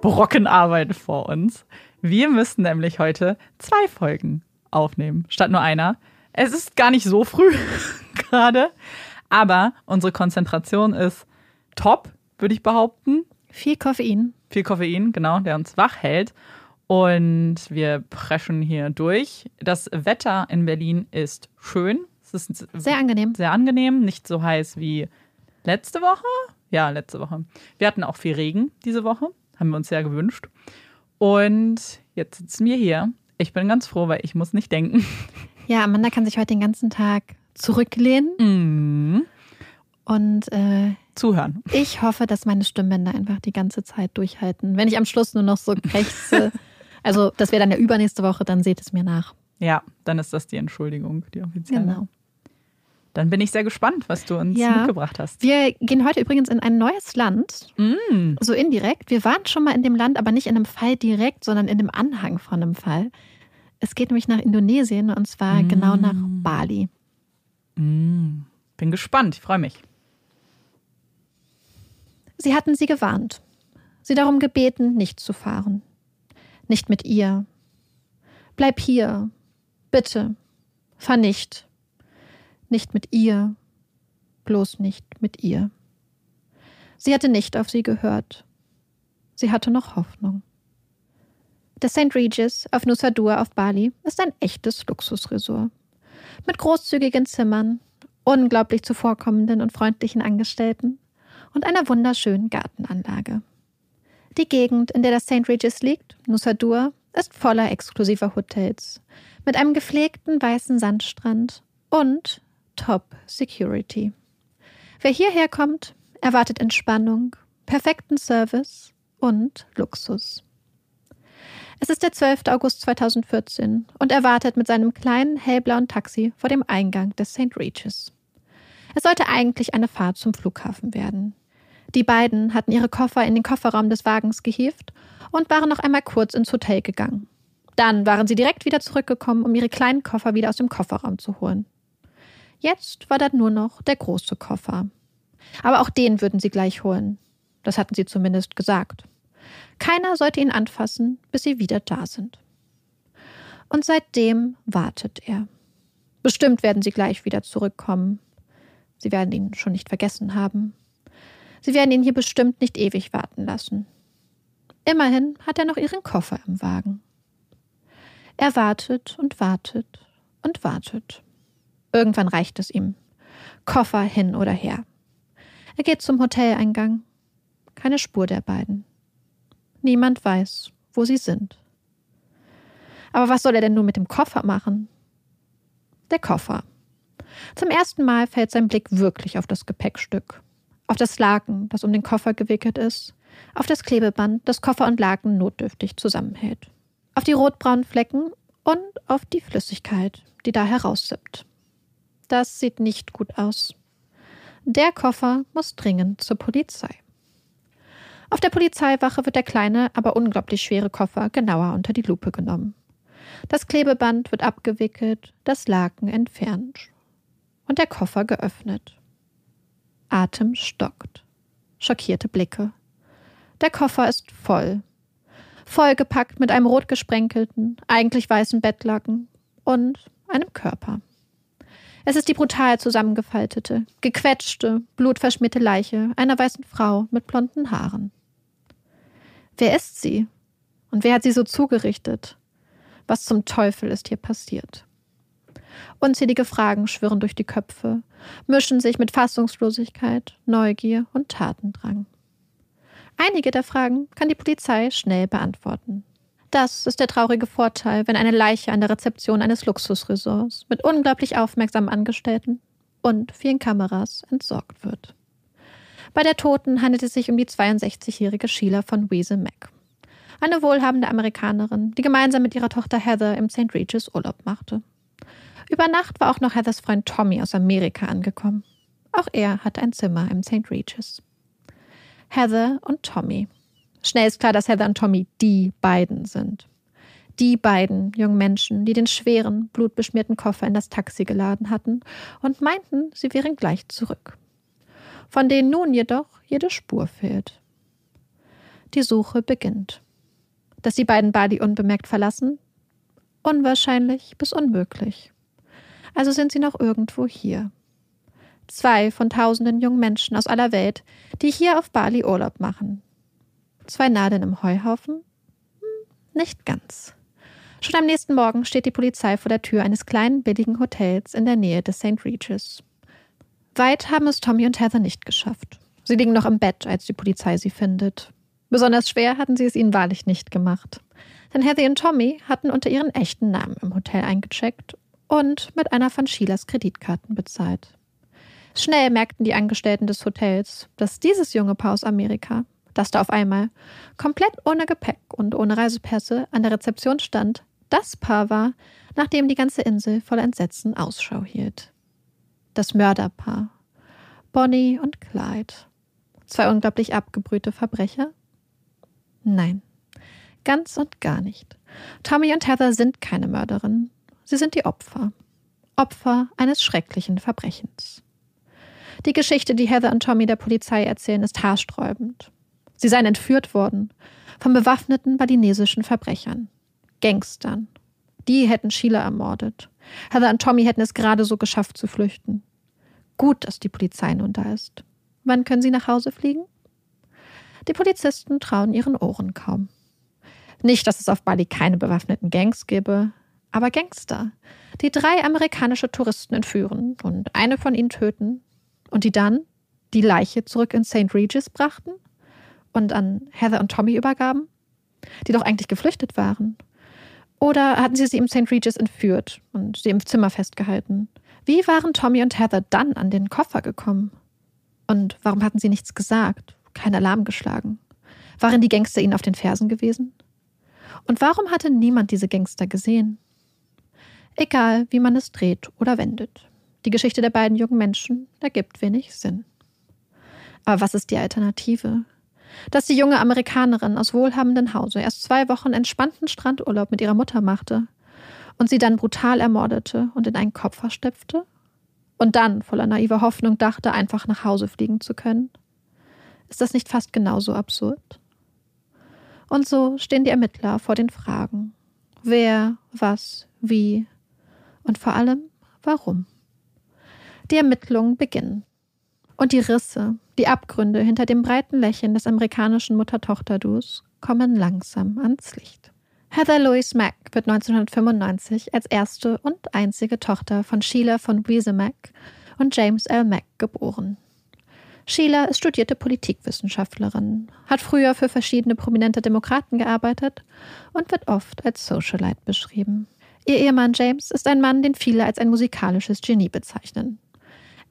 Brocken Arbeit vor uns. Wir müssen nämlich heute zwei Folgen aufnehmen, statt nur einer. Es ist gar nicht so früh gerade, aber unsere Konzentration ist top, würde ich behaupten. Viel Koffein. Viel Koffein, genau, der uns wach hält. Und wir preschen hier durch. Das Wetter in Berlin ist schön. Es ist sehr angenehm. Sehr angenehm, nicht so heiß wie letzte Woche. Ja, letzte Woche. Wir hatten auch viel Regen diese Woche. Haben wir uns sehr gewünscht. Und jetzt sitzen wir hier. Ich bin ganz froh, weil ich muss nicht denken. Ja, Amanda kann sich heute den ganzen Tag zurücklehnen. Mhm. Und äh, zuhören. Ich hoffe, dass meine Stimmbänder einfach die ganze Zeit durchhalten. Wenn ich am Schluss nur noch so krächze, also das wäre dann ja übernächste Woche, dann seht es mir nach. Ja, dann ist das die Entschuldigung, die offizielle. Genau. Dann bin ich sehr gespannt, was du uns ja. mitgebracht hast. Wir gehen heute übrigens in ein neues Land, mm. so indirekt. Wir waren schon mal in dem Land, aber nicht in einem Fall direkt, sondern in dem Anhang von einem Fall. Es geht nämlich nach Indonesien und zwar mm. genau nach Bali. Mm. Bin gespannt, ich freue mich. Sie hatten sie gewarnt. sie darum gebeten, nicht zu fahren. Nicht mit ihr. Bleib hier. Bitte. Fahr nicht. Nicht mit ihr. Bloß nicht mit ihr. Sie hatte nicht auf sie gehört. Sie hatte noch Hoffnung. Der St. Regis auf Nusa Dua auf Bali ist ein echtes Luxusresort. Mit großzügigen Zimmern, unglaublich zuvorkommenden und freundlichen Angestellten und einer wunderschönen Gartenanlage. Die Gegend, in der das St. Regis liegt, Nusa Dua, ist voller exklusiver Hotels mit einem gepflegten weißen Sandstrand und Top Security. Wer hierher kommt, erwartet Entspannung, perfekten Service und Luxus. Es ist der 12. August 2014 und er wartet mit seinem kleinen hellblauen Taxi vor dem Eingang des St. Regis. Es sollte eigentlich eine Fahrt zum Flughafen werden. Die beiden hatten ihre Koffer in den Kofferraum des Wagens gehievt und waren noch einmal kurz ins Hotel gegangen. Dann waren sie direkt wieder zurückgekommen, um ihre kleinen Koffer wieder aus dem Kofferraum zu holen. Jetzt war da nur noch der große Koffer. Aber auch den würden sie gleich holen. Das hatten sie zumindest gesagt. Keiner sollte ihn anfassen, bis sie wieder da sind. Und seitdem wartet er. Bestimmt werden sie gleich wieder zurückkommen. Sie werden ihn schon nicht vergessen haben. Sie werden ihn hier bestimmt nicht ewig warten lassen. Immerhin hat er noch ihren Koffer im Wagen. Er wartet und wartet und wartet. Irgendwann reicht es ihm. Koffer hin oder her. Er geht zum Hoteleingang. Keine Spur der beiden. Niemand weiß, wo sie sind. Aber was soll er denn nun mit dem Koffer machen? Der Koffer. Zum ersten Mal fällt sein Blick wirklich auf das Gepäckstück. Auf das Laken, das um den Koffer gewickelt ist. Auf das Klebeband, das Koffer und Laken notdürftig zusammenhält. Auf die rotbraunen Flecken und auf die Flüssigkeit, die da heraussippt. Das sieht nicht gut aus. Der Koffer muss dringend zur Polizei. Auf der Polizeiwache wird der kleine, aber unglaublich schwere Koffer genauer unter die Lupe genommen. Das Klebeband wird abgewickelt, das Laken entfernt und der Koffer geöffnet. Atem stockt. Schockierte Blicke. Der Koffer ist voll. Vollgepackt mit einem rot gesprenkelten, eigentlich weißen Bettlaken und einem Körper. Es ist die brutal zusammengefaltete, gequetschte, blutverschmierte Leiche einer weißen Frau mit blonden Haaren. Wer ist sie? Und wer hat sie so zugerichtet? Was zum Teufel ist hier passiert? Unzählige Fragen schwirren durch die Köpfe, mischen sich mit Fassungslosigkeit, Neugier und Tatendrang. Einige der Fragen kann die Polizei schnell beantworten. Das ist der traurige Vorteil, wenn eine Leiche an der Rezeption eines Luxusresorts mit unglaublich aufmerksamen Angestellten und vielen Kameras entsorgt wird. Bei der Toten handelt es sich um die 62-jährige Sheila von Weasel Mack. Eine wohlhabende Amerikanerin, die gemeinsam mit ihrer Tochter Heather im St. Regis Urlaub machte. Über Nacht war auch noch Heathers Freund Tommy aus Amerika angekommen. Auch er hatte ein Zimmer im St. Regis. Heather und Tommy. Schnell ist klar, dass Heather und Tommy die beiden sind. Die beiden jungen Menschen, die den schweren, blutbeschmierten Koffer in das Taxi geladen hatten und meinten, sie wären gleich zurück. Von denen nun jedoch jede Spur fehlt. Die Suche beginnt. Dass die beiden Bali unbemerkt verlassen? Unwahrscheinlich bis unmöglich. Also sind sie noch irgendwo hier. Zwei von tausenden jungen Menschen aus aller Welt, die hier auf Bali Urlaub machen. Zwei Nadeln im Heuhaufen? Hm, nicht ganz. Schon am nächsten Morgen steht die Polizei vor der Tür eines kleinen billigen Hotels in der Nähe des St. Regis. Weit haben es Tommy und Heather nicht geschafft. Sie liegen noch im Bett, als die Polizei sie findet. Besonders schwer hatten sie es ihnen wahrlich nicht gemacht. Denn Heather und Tommy hatten unter ihren echten Namen im Hotel eingecheckt und mit einer von Sheilas Kreditkarten bezahlt. Schnell merkten die Angestellten des Hotels, dass dieses junge Paar aus Amerika, das da auf einmal komplett ohne Gepäck und ohne Reisepässe an der Rezeption stand, das Paar war, nach dem die ganze Insel voll Entsetzen Ausschau hielt. Das Mörderpaar. Bonnie und Clyde. Zwei unglaublich abgebrühte Verbrecher? Nein, ganz und gar nicht. Tommy und Heather sind keine Mörderinnen. Sie sind die Opfer. Opfer eines schrecklichen Verbrechens. Die Geschichte, die Heather und Tommy der Polizei erzählen, ist haarsträubend. Sie seien entführt worden von bewaffneten balinesischen Verbrechern, Gangstern. Die hätten Sheila ermordet. Heather und Tommy hätten es gerade so geschafft zu flüchten. Gut, dass die Polizei nun da ist. Wann können sie nach Hause fliegen? Die Polizisten trauen ihren Ohren kaum. Nicht, dass es auf Bali keine bewaffneten Gangs gäbe, aber Gangster, die drei amerikanische Touristen entführen und eine von ihnen töten und die dann die Leiche zurück in St. Regis brachten und an Heather und Tommy übergaben, die doch eigentlich geflüchtet waren. Oder hatten sie sie im St. Regis entführt und sie im Zimmer festgehalten? Wie waren Tommy und Heather dann an den Koffer gekommen? Und warum hatten sie nichts gesagt, kein Alarm geschlagen? Waren die Gangster ihnen auf den Fersen gewesen? Und warum hatte niemand diese Gangster gesehen? Egal, wie man es dreht oder wendet. Die Geschichte der beiden jungen Menschen ergibt wenig Sinn. Aber was ist die Alternative? Dass die junge Amerikanerin aus wohlhabendem Hause erst zwei Wochen entspannten Strandurlaub mit ihrer Mutter machte und sie dann brutal ermordete und in einen Koffer stopfte? Und dann, voller naiver Hoffnung, dachte, einfach nach Hause fliegen zu können? Ist das nicht fast genauso absurd? Und so stehen die Ermittler vor den Fragen. Wer, was, wie und vor allem warum. Die Ermittlungen beginnen. Und die Risse, die Abgründe hinter dem breiten Lächeln des amerikanischen Mutter-Tochter-Dus kommen langsam ans Licht. Heather Louise Mack wird 1995 als erste und einzige Tochter von Sheila von Wiese Mack und James L. Mack geboren. Sheila ist studierte Politikwissenschaftlerin, hat früher für verschiedene prominente Demokraten gearbeitet und wird oft als Socialite beschrieben. Ihr Ehemann James ist ein Mann, den viele als ein musikalisches Genie bezeichnen.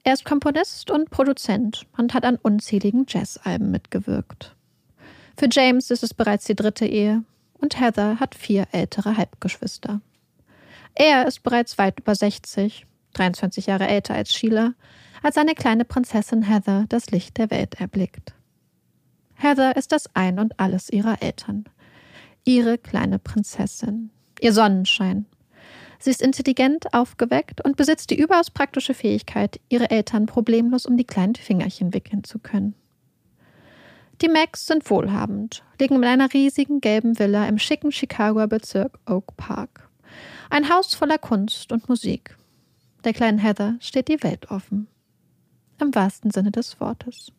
Er ist Komponist und Produzent und hat an unzähligen Jazzalben mitgewirkt. Für James ist es bereits die dritte Ehe und Heather hat vier ältere Halbgeschwister. Er ist bereits weit über 60, 23 Jahre älter als Sheila, als seine kleine Prinzessin Heather das Licht der Welt erblickt. Heather ist das Ein und Alles ihrer Eltern. Ihre kleine Prinzessin, ihr Sonnenschein, Sie ist intelligent, aufgeweckt und besitzt die überaus praktische Fähigkeit, ihre Eltern problemlos um die kleinen Fingerchen wickeln zu können. Die Macs sind wohlhabend, leben in einer riesigen gelben Villa im schicken Chicagoer Bezirk Oak Park. Ein Haus voller Kunst und Musik. Der kleinen Heather steht die Welt offen. Im wahrsten Sinne des Wortes.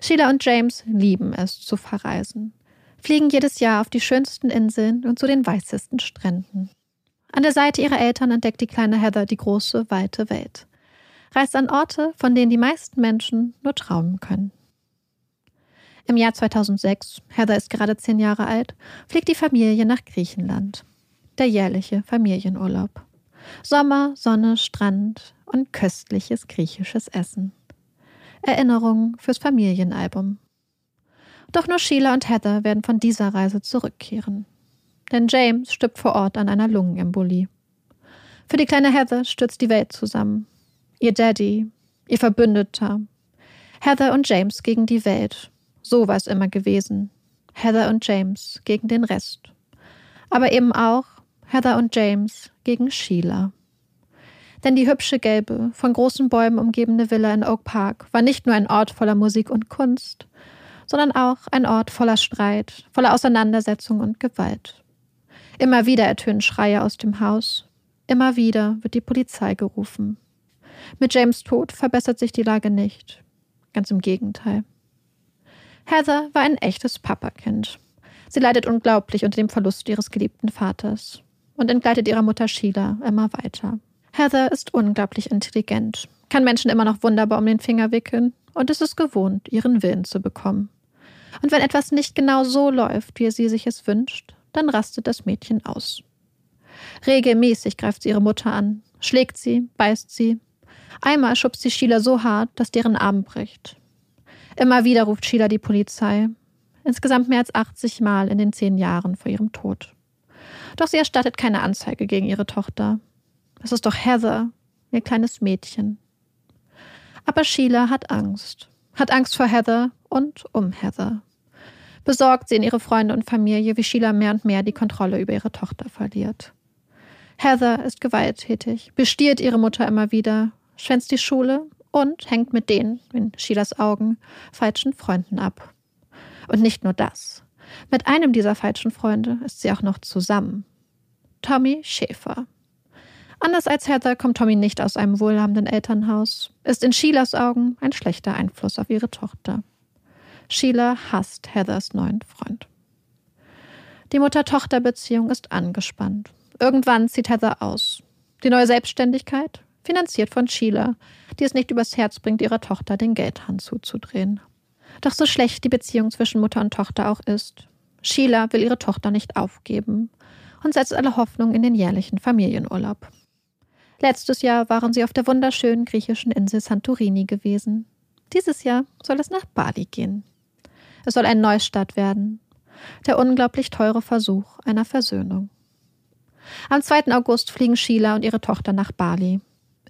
Sheila und James lieben es zu verreisen, fliegen jedes Jahr auf die schönsten Inseln und zu den weißesten Stränden. An der Seite ihrer Eltern entdeckt die kleine Heather die große, weite Welt. Reist an Orte, von denen die meisten Menschen nur träumen können. Im Jahr 2006, Heather ist gerade zehn Jahre alt, fliegt die Familie nach Griechenland. Der jährliche Familienurlaub. Sommer, Sonne, Strand und köstliches griechisches Essen. Erinnerungen fürs Familienalbum. Doch nur Sheila und Heather werden von dieser Reise zurückkehren denn James stirbt vor Ort an einer Lungenembolie. Für die kleine Heather stürzt die Welt zusammen. Ihr Daddy, ihr Verbündeter. Heather und James gegen die Welt. So war es immer gewesen. Heather und James gegen den Rest. Aber eben auch Heather und James gegen Sheila. Denn die hübsche gelbe, von großen Bäumen umgebene Villa in Oak Park war nicht nur ein Ort voller Musik und Kunst, sondern auch ein Ort voller Streit, voller Auseinandersetzung und Gewalt. Immer wieder ertönen Schreie aus dem Haus. Immer wieder wird die Polizei gerufen. Mit James Tod verbessert sich die Lage nicht. Ganz im Gegenteil. Heather war ein echtes Papakind. Sie leidet unglaublich unter dem Verlust ihres geliebten Vaters und entgleitet ihrer Mutter Sheila immer weiter. Heather ist unglaublich intelligent, kann Menschen immer noch wunderbar um den Finger wickeln und ist es gewohnt, ihren Willen zu bekommen. Und wenn etwas nicht genau so läuft, wie sie sich es wünscht, dann rastet das Mädchen aus. Regelmäßig greift sie ihre Mutter an, schlägt sie, beißt sie. Einmal schubst sie Sheila so hart, dass deren Arm bricht. Immer wieder ruft Sheila die Polizei. Insgesamt mehr als 80 Mal in den zehn Jahren vor ihrem Tod. Doch sie erstattet keine Anzeige gegen ihre Tochter. Das ist doch Heather, ihr kleines Mädchen. Aber Sheila hat Angst. Hat Angst vor Heather und um Heather. Besorgt sehen ihre Freunde und Familie, wie Sheila mehr und mehr die Kontrolle über ihre Tochter verliert. Heather ist gewalttätig, bestiehlt ihre Mutter immer wieder, schwänzt die Schule und hängt mit den, in Sheilas Augen, falschen Freunden ab. Und nicht nur das. Mit einem dieser falschen Freunde ist sie auch noch zusammen. Tommy Schäfer. Anders als Heather kommt Tommy nicht aus einem wohlhabenden Elternhaus, ist in Sheilas Augen ein schlechter Einfluss auf ihre Tochter. Sheila hasst Heathers neuen Freund. Die Mutter-Tochter-Beziehung ist angespannt. Irgendwann zieht Heather aus. Die neue Selbstständigkeit, finanziert von Sheila, die es nicht übers Herz bringt, ihrer Tochter den Geldhahn zuzudrehen. Doch so schlecht die Beziehung zwischen Mutter und Tochter auch ist, Sheila will ihre Tochter nicht aufgeben und setzt alle Hoffnung in den jährlichen Familienurlaub. Letztes Jahr waren sie auf der wunderschönen griechischen Insel Santorini gewesen. Dieses Jahr soll es nach Bali gehen. Es soll ein Neustart werden. Der unglaublich teure Versuch einer Versöhnung. Am 2. August fliegen Sheila und ihre Tochter nach Bali.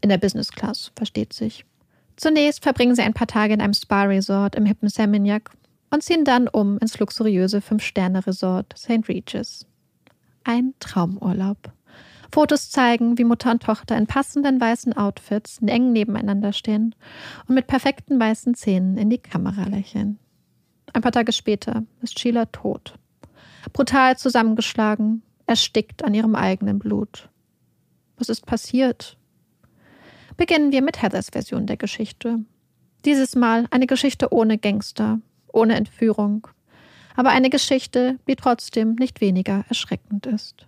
In der Business Class, versteht sich. Zunächst verbringen sie ein paar Tage in einem Spa-Resort im hippen Seminyak und ziehen dann um ins luxuriöse Fünf-Sterne-Resort St. Regis. Ein Traumurlaub. Fotos zeigen, wie Mutter und Tochter in passenden weißen Outfits eng nebeneinander stehen und mit perfekten weißen Zähnen in die Kamera lächeln. Ein paar Tage später ist Sheila tot. Brutal zusammengeschlagen, erstickt an ihrem eigenen Blut. Was ist passiert? Beginnen wir mit Heathers Version der Geschichte. Dieses Mal eine Geschichte ohne Gangster, ohne Entführung, aber eine Geschichte, die trotzdem nicht weniger erschreckend ist.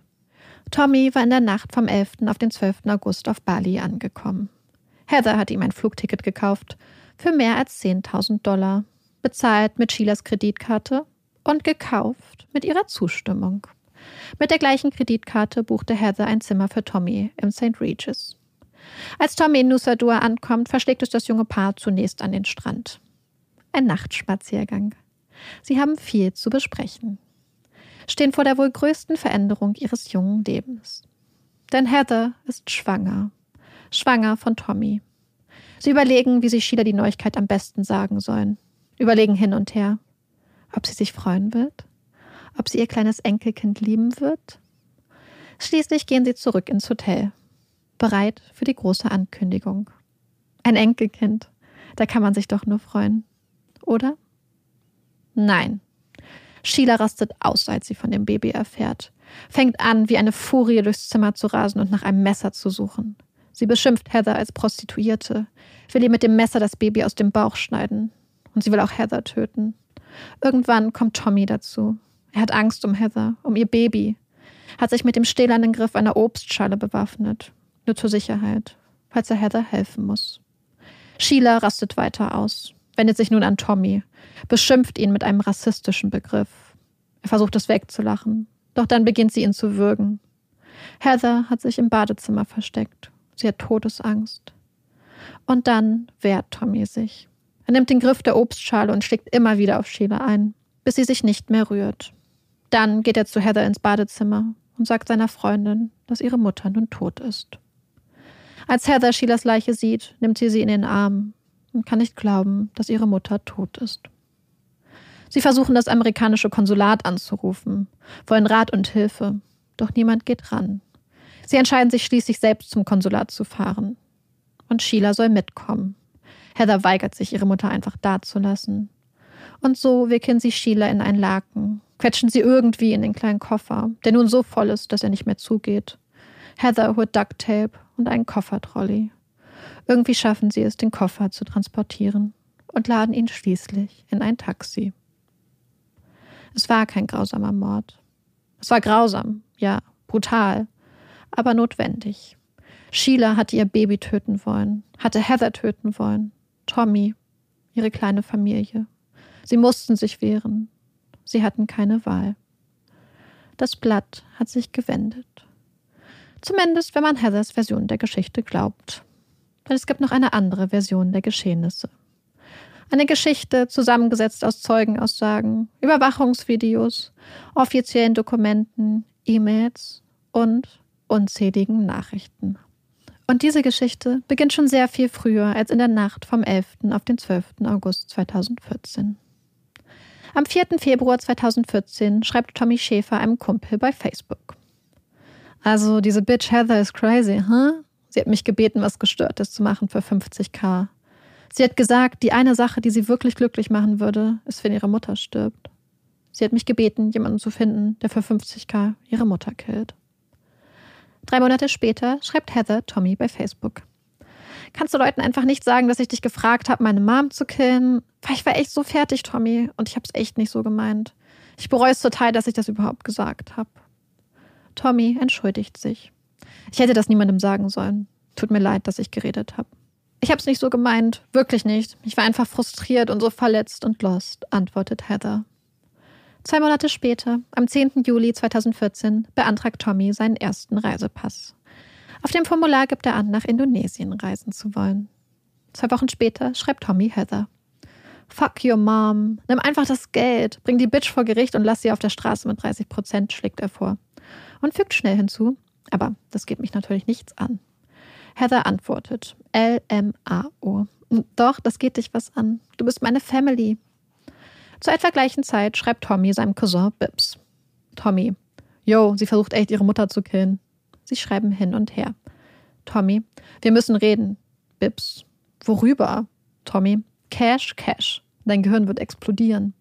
Tommy war in der Nacht vom 11. auf den 12. August auf Bali angekommen. Heather hat ihm ein Flugticket gekauft für mehr als 10.000 Dollar bezahlt mit Sheilas Kreditkarte und gekauft mit ihrer Zustimmung. Mit der gleichen Kreditkarte buchte Heather ein Zimmer für Tommy im St. Regis. Als Tommy in Nusa Dua ankommt, verschlägt es das junge Paar zunächst an den Strand. Ein Nachtspaziergang. Sie haben viel zu besprechen. Stehen vor der wohl größten Veränderung ihres jungen Lebens. Denn Heather ist schwanger. Schwanger von Tommy. Sie überlegen, wie sie Sheila die Neuigkeit am besten sagen sollen überlegen hin und her, ob sie sich freuen wird, ob sie ihr kleines Enkelkind lieben wird. Schließlich gehen sie zurück ins Hotel, bereit für die große Ankündigung. Ein Enkelkind, da kann man sich doch nur freuen, oder? Nein. Sheila rastet aus, als sie von dem Baby erfährt, fängt an, wie eine Furie durchs Zimmer zu rasen und nach einem Messer zu suchen. Sie beschimpft Heather als Prostituierte, will ihr mit dem Messer das Baby aus dem Bauch schneiden, und sie will auch Heather töten. Irgendwann kommt Tommy dazu. Er hat Angst um Heather, um ihr Baby, hat sich mit dem stählernen Griff einer Obstschale bewaffnet, nur zur Sicherheit, falls er Heather helfen muss. Sheila rastet weiter aus, wendet sich nun an Tommy, beschimpft ihn mit einem rassistischen Begriff. Er versucht es wegzulachen, doch dann beginnt sie ihn zu würgen. Heather hat sich im Badezimmer versteckt. Sie hat Todesangst. Und dann wehrt Tommy sich. Er nimmt den Griff der Obstschale und schlägt immer wieder auf Sheila ein, bis sie sich nicht mehr rührt. Dann geht er zu Heather ins Badezimmer und sagt seiner Freundin, dass ihre Mutter nun tot ist. Als Heather Sheilas Leiche sieht, nimmt sie sie in den Arm und kann nicht glauben, dass ihre Mutter tot ist. Sie versuchen das amerikanische Konsulat anzurufen, wollen Rat und Hilfe, doch niemand geht ran. Sie entscheiden sich schließlich selbst zum Konsulat zu fahren. Und Sheila soll mitkommen. Heather weigert sich, ihre Mutter einfach dazulassen. Und so wickeln sie Sheila in einen Laken, quetschen sie irgendwie in den kleinen Koffer, der nun so voll ist, dass er nicht mehr zugeht. Heather holt Ducktape und einen Koffertrolley. Irgendwie schaffen sie es, den Koffer zu transportieren und laden ihn schließlich in ein Taxi. Es war kein grausamer Mord. Es war grausam, ja, brutal, aber notwendig. Sheila hatte ihr Baby töten wollen, hatte Heather töten wollen, Tommy, ihre kleine Familie. Sie mussten sich wehren. Sie hatten keine Wahl. Das Blatt hat sich gewendet. Zumindest, wenn man Heathers Version der Geschichte glaubt. Denn es gibt noch eine andere Version der Geschehnisse. Eine Geschichte zusammengesetzt aus Zeugenaussagen, Überwachungsvideos, offiziellen Dokumenten, E-Mails und unzähligen Nachrichten. Und diese Geschichte beginnt schon sehr viel früher als in der Nacht vom 11. auf den 12. August 2014. Am 4. Februar 2014 schreibt Tommy Schäfer einem Kumpel bei Facebook. Also, diese Bitch Heather ist crazy, huh? Sie hat mich gebeten, was Gestörtes zu machen für 50k. Sie hat gesagt, die eine Sache, die sie wirklich glücklich machen würde, ist, wenn ihre Mutter stirbt. Sie hat mich gebeten, jemanden zu finden, der für 50k ihre Mutter killt. Drei Monate später schreibt Heather Tommy bei Facebook. Kannst du Leuten einfach nicht sagen, dass ich dich gefragt habe, meine Mom zu killen? Weil ich war echt so fertig, Tommy, und ich habe es echt nicht so gemeint. Ich bereue es total, dass ich das überhaupt gesagt habe. Tommy entschuldigt sich. Ich hätte das niemandem sagen sollen. Tut mir leid, dass ich geredet habe. Ich habe es nicht so gemeint, wirklich nicht. Ich war einfach frustriert und so verletzt und lost, antwortet Heather. Zwei Monate später, am 10. Juli 2014, beantragt Tommy seinen ersten Reisepass. Auf dem Formular gibt er an, nach Indonesien reisen zu wollen. Zwei Wochen später schreibt Tommy Heather. Fuck your mom. Nimm einfach das Geld, bring die Bitch vor Gericht und lass sie auf der Straße mit 30 Prozent, schlägt er vor. Und fügt schnell hinzu, aber das geht mich natürlich nichts an. Heather antwortet, L-M-A-O. Doch, das geht dich was an. Du bist meine Family. Zur etwa gleichen Zeit schreibt Tommy seinem Cousin Bibbs. Tommy, yo, sie versucht echt ihre Mutter zu killen. Sie schreiben hin und her. Tommy, wir müssen reden. Bibbs, worüber? Tommy, Cash, Cash. Dein Gehirn wird explodieren.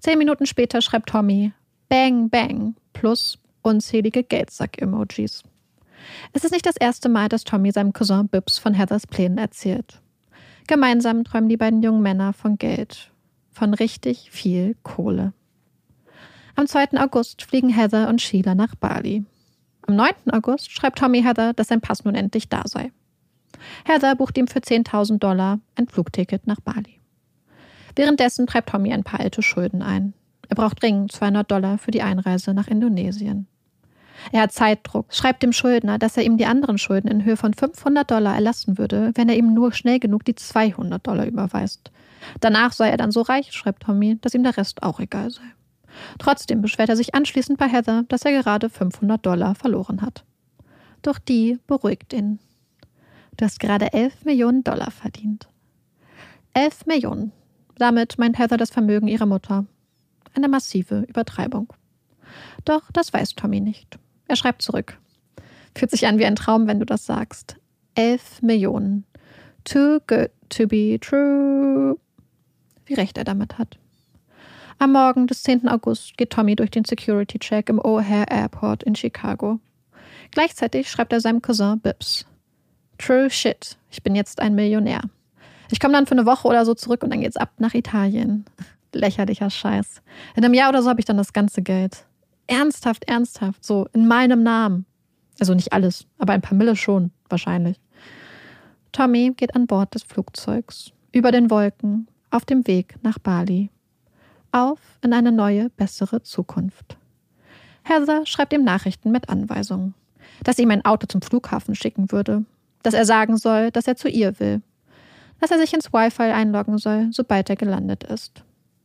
Zehn Minuten später schreibt Tommy Bang, Bang plus unzählige Geldsack-Emojis. Es ist nicht das erste Mal, dass Tommy seinem Cousin Bibbs von Heathers Plänen erzählt. Gemeinsam träumen die beiden jungen Männer von Geld von richtig viel Kohle. Am 2. August fliegen Heather und Sheila nach Bali. Am 9. August schreibt Tommy Heather, dass sein Pass nun endlich da sei. Heather bucht ihm für 10.000 Dollar ein Flugticket nach Bali. Währenddessen treibt Tommy ein paar alte Schulden ein. Er braucht dringend 200 Dollar für die Einreise nach Indonesien. Er hat Zeitdruck, schreibt dem Schuldner, dass er ihm die anderen Schulden in Höhe von 500 Dollar erlassen würde, wenn er ihm nur schnell genug die 200 Dollar überweist. Danach sei er dann so reich, schreibt Tommy, dass ihm der Rest auch egal sei. Trotzdem beschwert er sich anschließend bei Heather, dass er gerade 500 Dollar verloren hat. Doch die beruhigt ihn. Du hast gerade 11 Millionen Dollar verdient. 11 Millionen. Damit meint Heather das Vermögen ihrer Mutter. Eine massive Übertreibung. Doch das weiß Tommy nicht. Er schreibt zurück. Fühlt sich an wie ein Traum, wenn du das sagst. 11 Millionen. Too good to be true wie recht er damit hat. Am Morgen des 10. August geht Tommy durch den Security-Check im O'Hare Airport in Chicago. Gleichzeitig schreibt er seinem Cousin Bibbs. True shit, ich bin jetzt ein Millionär. Ich komme dann für eine Woche oder so zurück und dann geht's ab nach Italien. Lächerlicher Scheiß. In einem Jahr oder so habe ich dann das ganze Geld. Ernsthaft, ernsthaft, so in meinem Namen. Also nicht alles, aber ein paar Mille schon, wahrscheinlich. Tommy geht an Bord des Flugzeugs, über den Wolken, auf dem Weg nach Bali. Auf in eine neue, bessere Zukunft. Heather schreibt ihm Nachrichten mit Anweisungen, dass er ihm ein Auto zum Flughafen schicken würde, dass er sagen soll, dass er zu ihr will, dass er sich ins Wi-Fi einloggen soll, sobald er gelandet ist,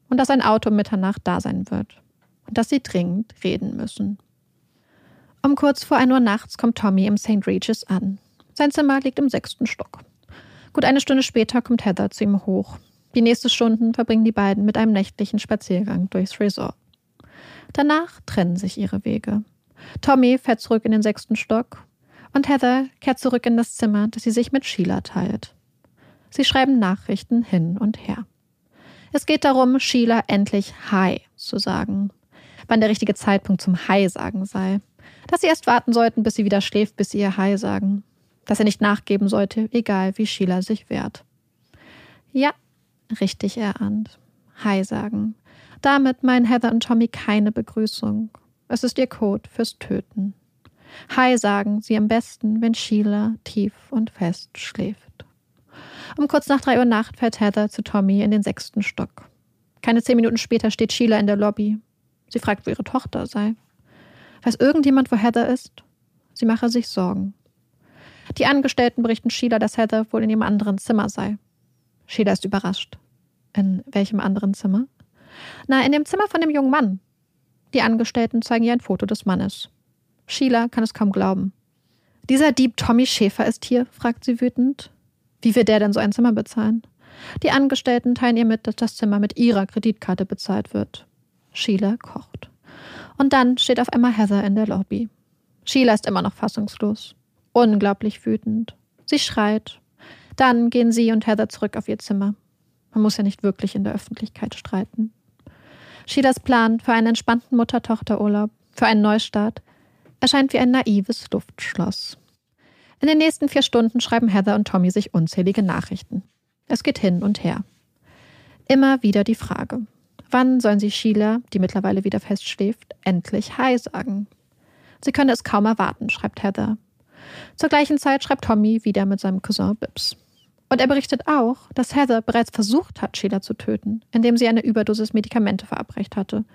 und dass ein Auto um Mitternacht da sein wird und dass sie dringend reden müssen. Um kurz vor 1 Uhr nachts kommt Tommy im St. Regis an. Sein Zimmer liegt im sechsten Stock. Gut eine Stunde später kommt Heather zu ihm hoch die nächsten Stunden verbringen die beiden mit einem nächtlichen Spaziergang durchs Resort. Danach trennen sich ihre Wege. Tommy fährt zurück in den sechsten Stock und Heather kehrt zurück in das Zimmer, das sie sich mit Sheila teilt. Sie schreiben Nachrichten hin und her. Es geht darum, Sheila endlich Hi zu sagen. Wann der richtige Zeitpunkt zum Hi sagen sei. Dass sie erst warten sollten, bis sie wieder schläft, bis sie ihr Hi sagen. Dass er nicht nachgeben sollte, egal wie Sheila sich wehrt. Ja, richtig erahnt. Hi sagen. Damit meinen Heather und Tommy keine Begrüßung. Es ist ihr Code fürs Töten. Hi sagen sie am besten, wenn Sheila tief und fest schläft. Um kurz nach drei Uhr Nacht fährt Heather zu Tommy in den sechsten Stock. Keine zehn Minuten später steht Sheila in der Lobby. Sie fragt, wo ihre Tochter sei. Weiß irgendjemand, wo Heather ist? Sie mache sich Sorgen. Die Angestellten berichten Sheila, dass Heather wohl in ihrem anderen Zimmer sei. Sheila ist überrascht. In welchem anderen Zimmer? Na, in dem Zimmer von dem jungen Mann. Die Angestellten zeigen ihr ein Foto des Mannes. Sheila kann es kaum glauben. Dieser Dieb Tommy Schäfer ist hier, fragt sie wütend. Wie wird der denn so ein Zimmer bezahlen? Die Angestellten teilen ihr mit, dass das Zimmer mit ihrer Kreditkarte bezahlt wird. Sheila kocht. Und dann steht auf einmal Heather in der Lobby. Sheila ist immer noch fassungslos. Unglaublich wütend. Sie schreit. Dann gehen sie und Heather zurück auf ihr Zimmer. Man muss ja nicht wirklich in der Öffentlichkeit streiten. Sheilas Plan für einen entspannten Mutter-Tochter-Urlaub, für einen Neustart, erscheint wie ein naives Luftschloss. In den nächsten vier Stunden schreiben Heather und Tommy sich unzählige Nachrichten. Es geht hin und her. Immer wieder die Frage, wann sollen sie Sheila, die mittlerweile wieder festschläft, endlich Hi sagen? Sie könne es kaum erwarten, schreibt Heather. Zur gleichen Zeit schreibt Tommy wieder mit seinem Cousin Bibbs. Und er berichtet auch, dass Heather bereits versucht hat, Sheila zu töten, indem sie eine Überdosis Medikamente verabreicht hatte.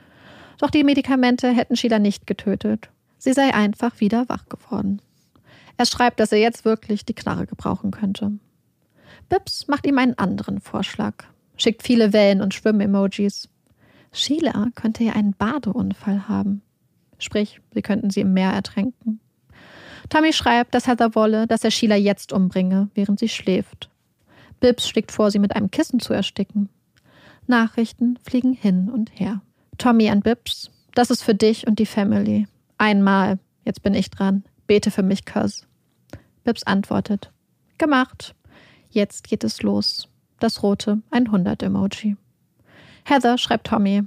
Doch die Medikamente hätten Sheila nicht getötet. Sie sei einfach wieder wach geworden. Er schreibt, dass er jetzt wirklich die Knarre gebrauchen könnte. Bibbs macht ihm einen anderen Vorschlag, schickt viele Wellen- und Schwimm-Emojis. Sheila könnte ja einen Badeunfall haben. Sprich, sie könnten sie im Meer ertränken. Tommy schreibt, dass Heather wolle, dass er Sheila jetzt umbringe, während sie schläft. Bibbs schlägt vor, sie mit einem Kissen zu ersticken. Nachrichten fliegen hin und her. Tommy und Bibbs, das ist für dich und die Family. Einmal, jetzt bin ich dran. Bete für mich, Cuz. Bibbs antwortet. Gemacht. Jetzt geht es los. Das rote 100-Emoji. Heather schreibt Tommy.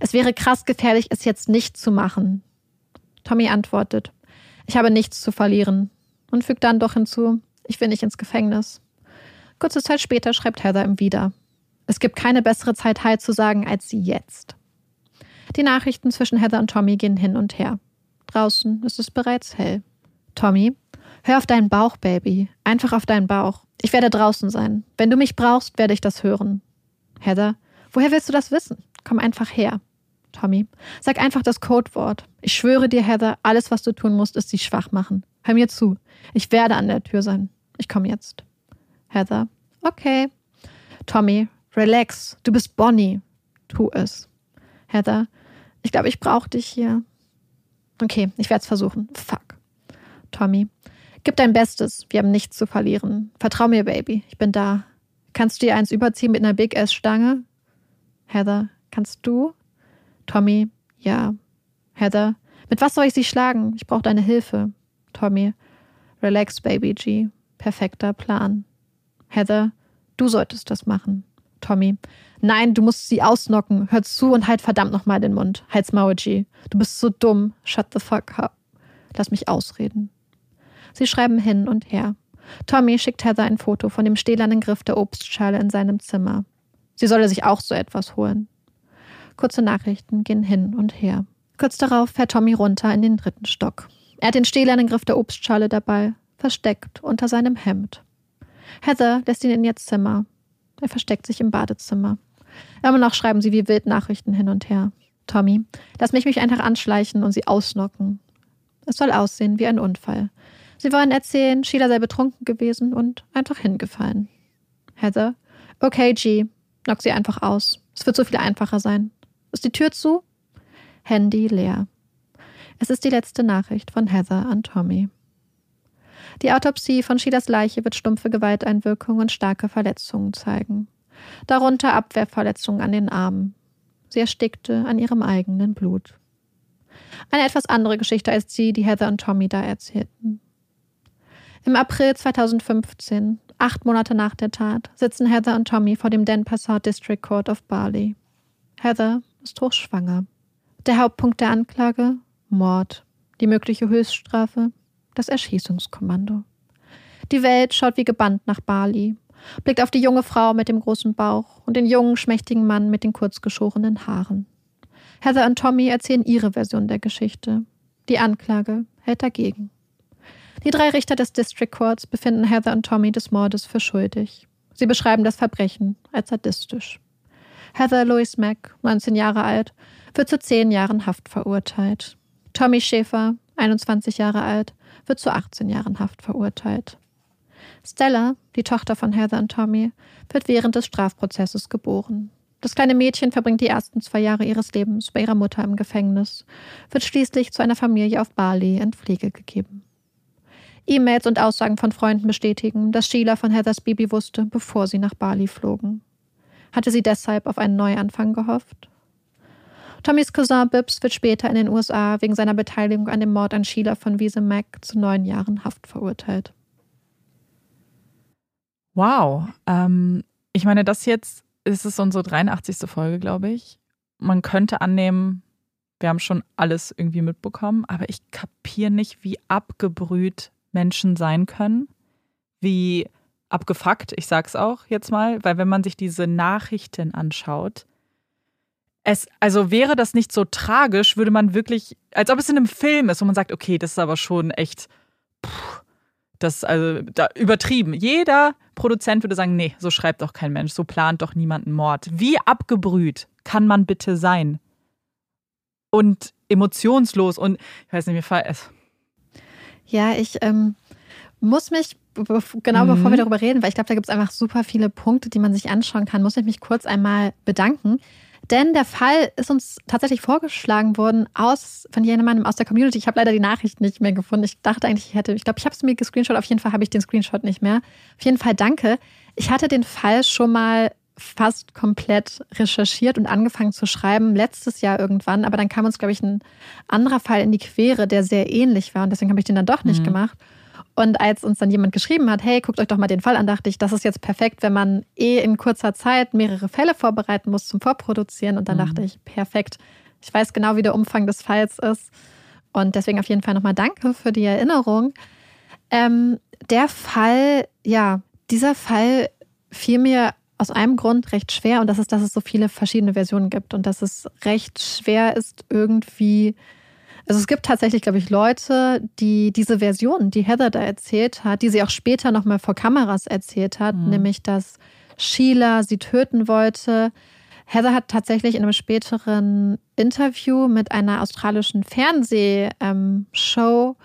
Es wäre krass gefährlich, es jetzt nicht zu machen. Tommy antwortet. Ich habe nichts zu verlieren. Und fügt dann doch hinzu. Ich will nicht ins Gefängnis. Kurze Zeit später schreibt Heather ihm wieder. Es gibt keine bessere Zeit, Hi zu sagen, als sie jetzt. Die Nachrichten zwischen Heather und Tommy gehen hin und her. Draußen ist es bereits hell. Tommy, hör auf deinen Bauch, Baby. Einfach auf deinen Bauch. Ich werde draußen sein. Wenn du mich brauchst, werde ich das hören. Heather, woher willst du das wissen? Komm einfach her. Tommy, sag einfach das Codewort. Ich schwöre dir, Heather, alles, was du tun musst, ist sie schwach machen. Hör mir zu. Ich werde an der Tür sein. Ich komme jetzt. Heather, okay. Tommy, relax, du bist Bonnie. Tu es. Heather, ich glaube, ich brauche dich hier. Okay, ich werde es versuchen. Fuck. Tommy, gib dein Bestes. Wir haben nichts zu verlieren. Vertrau mir, Baby. Ich bin da. Kannst du dir eins überziehen mit einer Big S-Stange? Heather, kannst du? Tommy, ja. Heather, mit was soll ich sie schlagen? Ich brauche deine Hilfe. Tommy, relax, Baby G. Perfekter Plan. Heather, du solltest das machen. Tommy, nein, du musst sie ausnocken. Hör zu und halt verdammt nochmal den Mund. Halt's Maul, G. Du bist so dumm. Shut the fuck up. Lass mich ausreden. Sie schreiben hin und her. Tommy schickt Heather ein Foto von dem stählernen Griff der Obstschale in seinem Zimmer. Sie solle sich auch so etwas holen. Kurze Nachrichten gehen hin und her. Kurz darauf fährt Tommy runter in den dritten Stock. Er hat den stählernen Griff der Obstschale dabei, versteckt unter seinem Hemd. Heather lässt ihn in ihr Zimmer. Er versteckt sich im Badezimmer. Immer noch schreiben sie wie wild Nachrichten hin und her. Tommy, lass mich mich einfach anschleichen und sie ausnocken. Es soll aussehen wie ein Unfall. Sie wollen erzählen, Sheila sei betrunken gewesen und einfach hingefallen. Heather, okay, G, knock sie einfach aus. Es wird so viel einfacher sein. Ist die Tür zu? Handy leer. Es ist die letzte Nachricht von Heather an Tommy. Die Autopsie von Sheilas Leiche wird stumpfe Gewalteinwirkungen und starke Verletzungen zeigen. Darunter Abwehrverletzungen an den Armen. Sie erstickte an ihrem eigenen Blut. Eine etwas andere Geschichte als die, die Heather und Tommy da erzählten. Im April 2015, acht Monate nach der Tat, sitzen Heather und Tommy vor dem Denpasar District Court of Bali. Heather ist hochschwanger. Der Hauptpunkt der Anklage? Mord. Die mögliche Höchststrafe? Das Erschießungskommando. Die Welt schaut wie gebannt nach Bali, blickt auf die junge Frau mit dem großen Bauch und den jungen, schmächtigen Mann mit den kurzgeschorenen Haaren. Heather und Tommy erzählen ihre Version der Geschichte. Die Anklage hält dagegen. Die drei Richter des District Courts befinden Heather und Tommy des Mordes für schuldig. Sie beschreiben das Verbrechen als sadistisch. Heather Louise Mack, 19 Jahre alt, wird zu zehn Jahren Haft verurteilt. Tommy Schäfer, 21 Jahre alt, wird zu 18 Jahren Haft verurteilt. Stella, die Tochter von Heather und Tommy, wird während des Strafprozesses geboren. Das kleine Mädchen verbringt die ersten zwei Jahre ihres Lebens bei ihrer Mutter im Gefängnis, wird schließlich zu einer Familie auf Bali in Pflege gegeben. E-Mails und Aussagen von Freunden bestätigen, dass Sheila von Heathers Baby wusste, bevor sie nach Bali flogen. Hatte sie deshalb auf einen Neuanfang gehofft? Tommys Cousin Bibbs wird später in den USA wegen seiner Beteiligung an dem Mord an Sheila von Wiese Mack zu neun Jahren Haft verurteilt. Wow. Ähm, ich meine, das jetzt ist es unsere 83. Folge, glaube ich. man könnte annehmen, wir haben schon alles irgendwie mitbekommen, aber ich kapiere nicht, wie abgebrüht Menschen sein können, wie abgefuckt, ich sag's auch jetzt mal, weil wenn man sich diese Nachrichten anschaut, es, also wäre das nicht so tragisch, würde man wirklich, als ob es in einem Film ist, wo man sagt, okay, das ist aber schon echt, pff, das also da, übertrieben. Jeder Produzent würde sagen, nee, so schreibt doch kein Mensch, so plant doch niemand einen Mord. Wie abgebrüht kann man bitte sein? Und emotionslos und ich weiß nicht, mir fällt es. Ja, ich ähm, muss mich genau mhm. bevor wir darüber reden, weil ich glaube, da gibt es einfach super viele Punkte, die man sich anschauen kann, muss ich mich kurz einmal bedanken. Denn der Fall ist uns tatsächlich vorgeschlagen worden aus, von jemandem aus der Community. Ich habe leider die Nachricht nicht mehr gefunden. Ich dachte eigentlich, ich hätte, ich glaube, ich habe es mir gescreenshot. Auf jeden Fall habe ich den Screenshot nicht mehr. Auf jeden Fall danke. Ich hatte den Fall schon mal fast komplett recherchiert und angefangen zu schreiben, letztes Jahr irgendwann. Aber dann kam uns, glaube ich, ein anderer Fall in die Quere, der sehr ähnlich war. Und deswegen habe ich den dann doch nicht mhm. gemacht. Und als uns dann jemand geschrieben hat, hey, guckt euch doch mal den Fall an, dachte ich, das ist jetzt perfekt, wenn man eh in kurzer Zeit mehrere Fälle vorbereiten muss zum Vorproduzieren. Und dann mhm. dachte ich, perfekt. Ich weiß genau, wie der Umfang des Falls ist. Und deswegen auf jeden Fall nochmal danke für die Erinnerung. Ähm, der Fall, ja, dieser Fall fiel mir aus einem Grund recht schwer und das ist, dass es so viele verschiedene Versionen gibt und dass es recht schwer ist, irgendwie also es gibt tatsächlich, glaube ich, Leute, die diese Version, die Heather da erzählt hat, die sie auch später nochmal vor Kameras erzählt hat, mhm. nämlich dass Sheila sie töten wollte. Heather hat tatsächlich in einem späteren Interview mit einer australischen Fernsehshow ähm,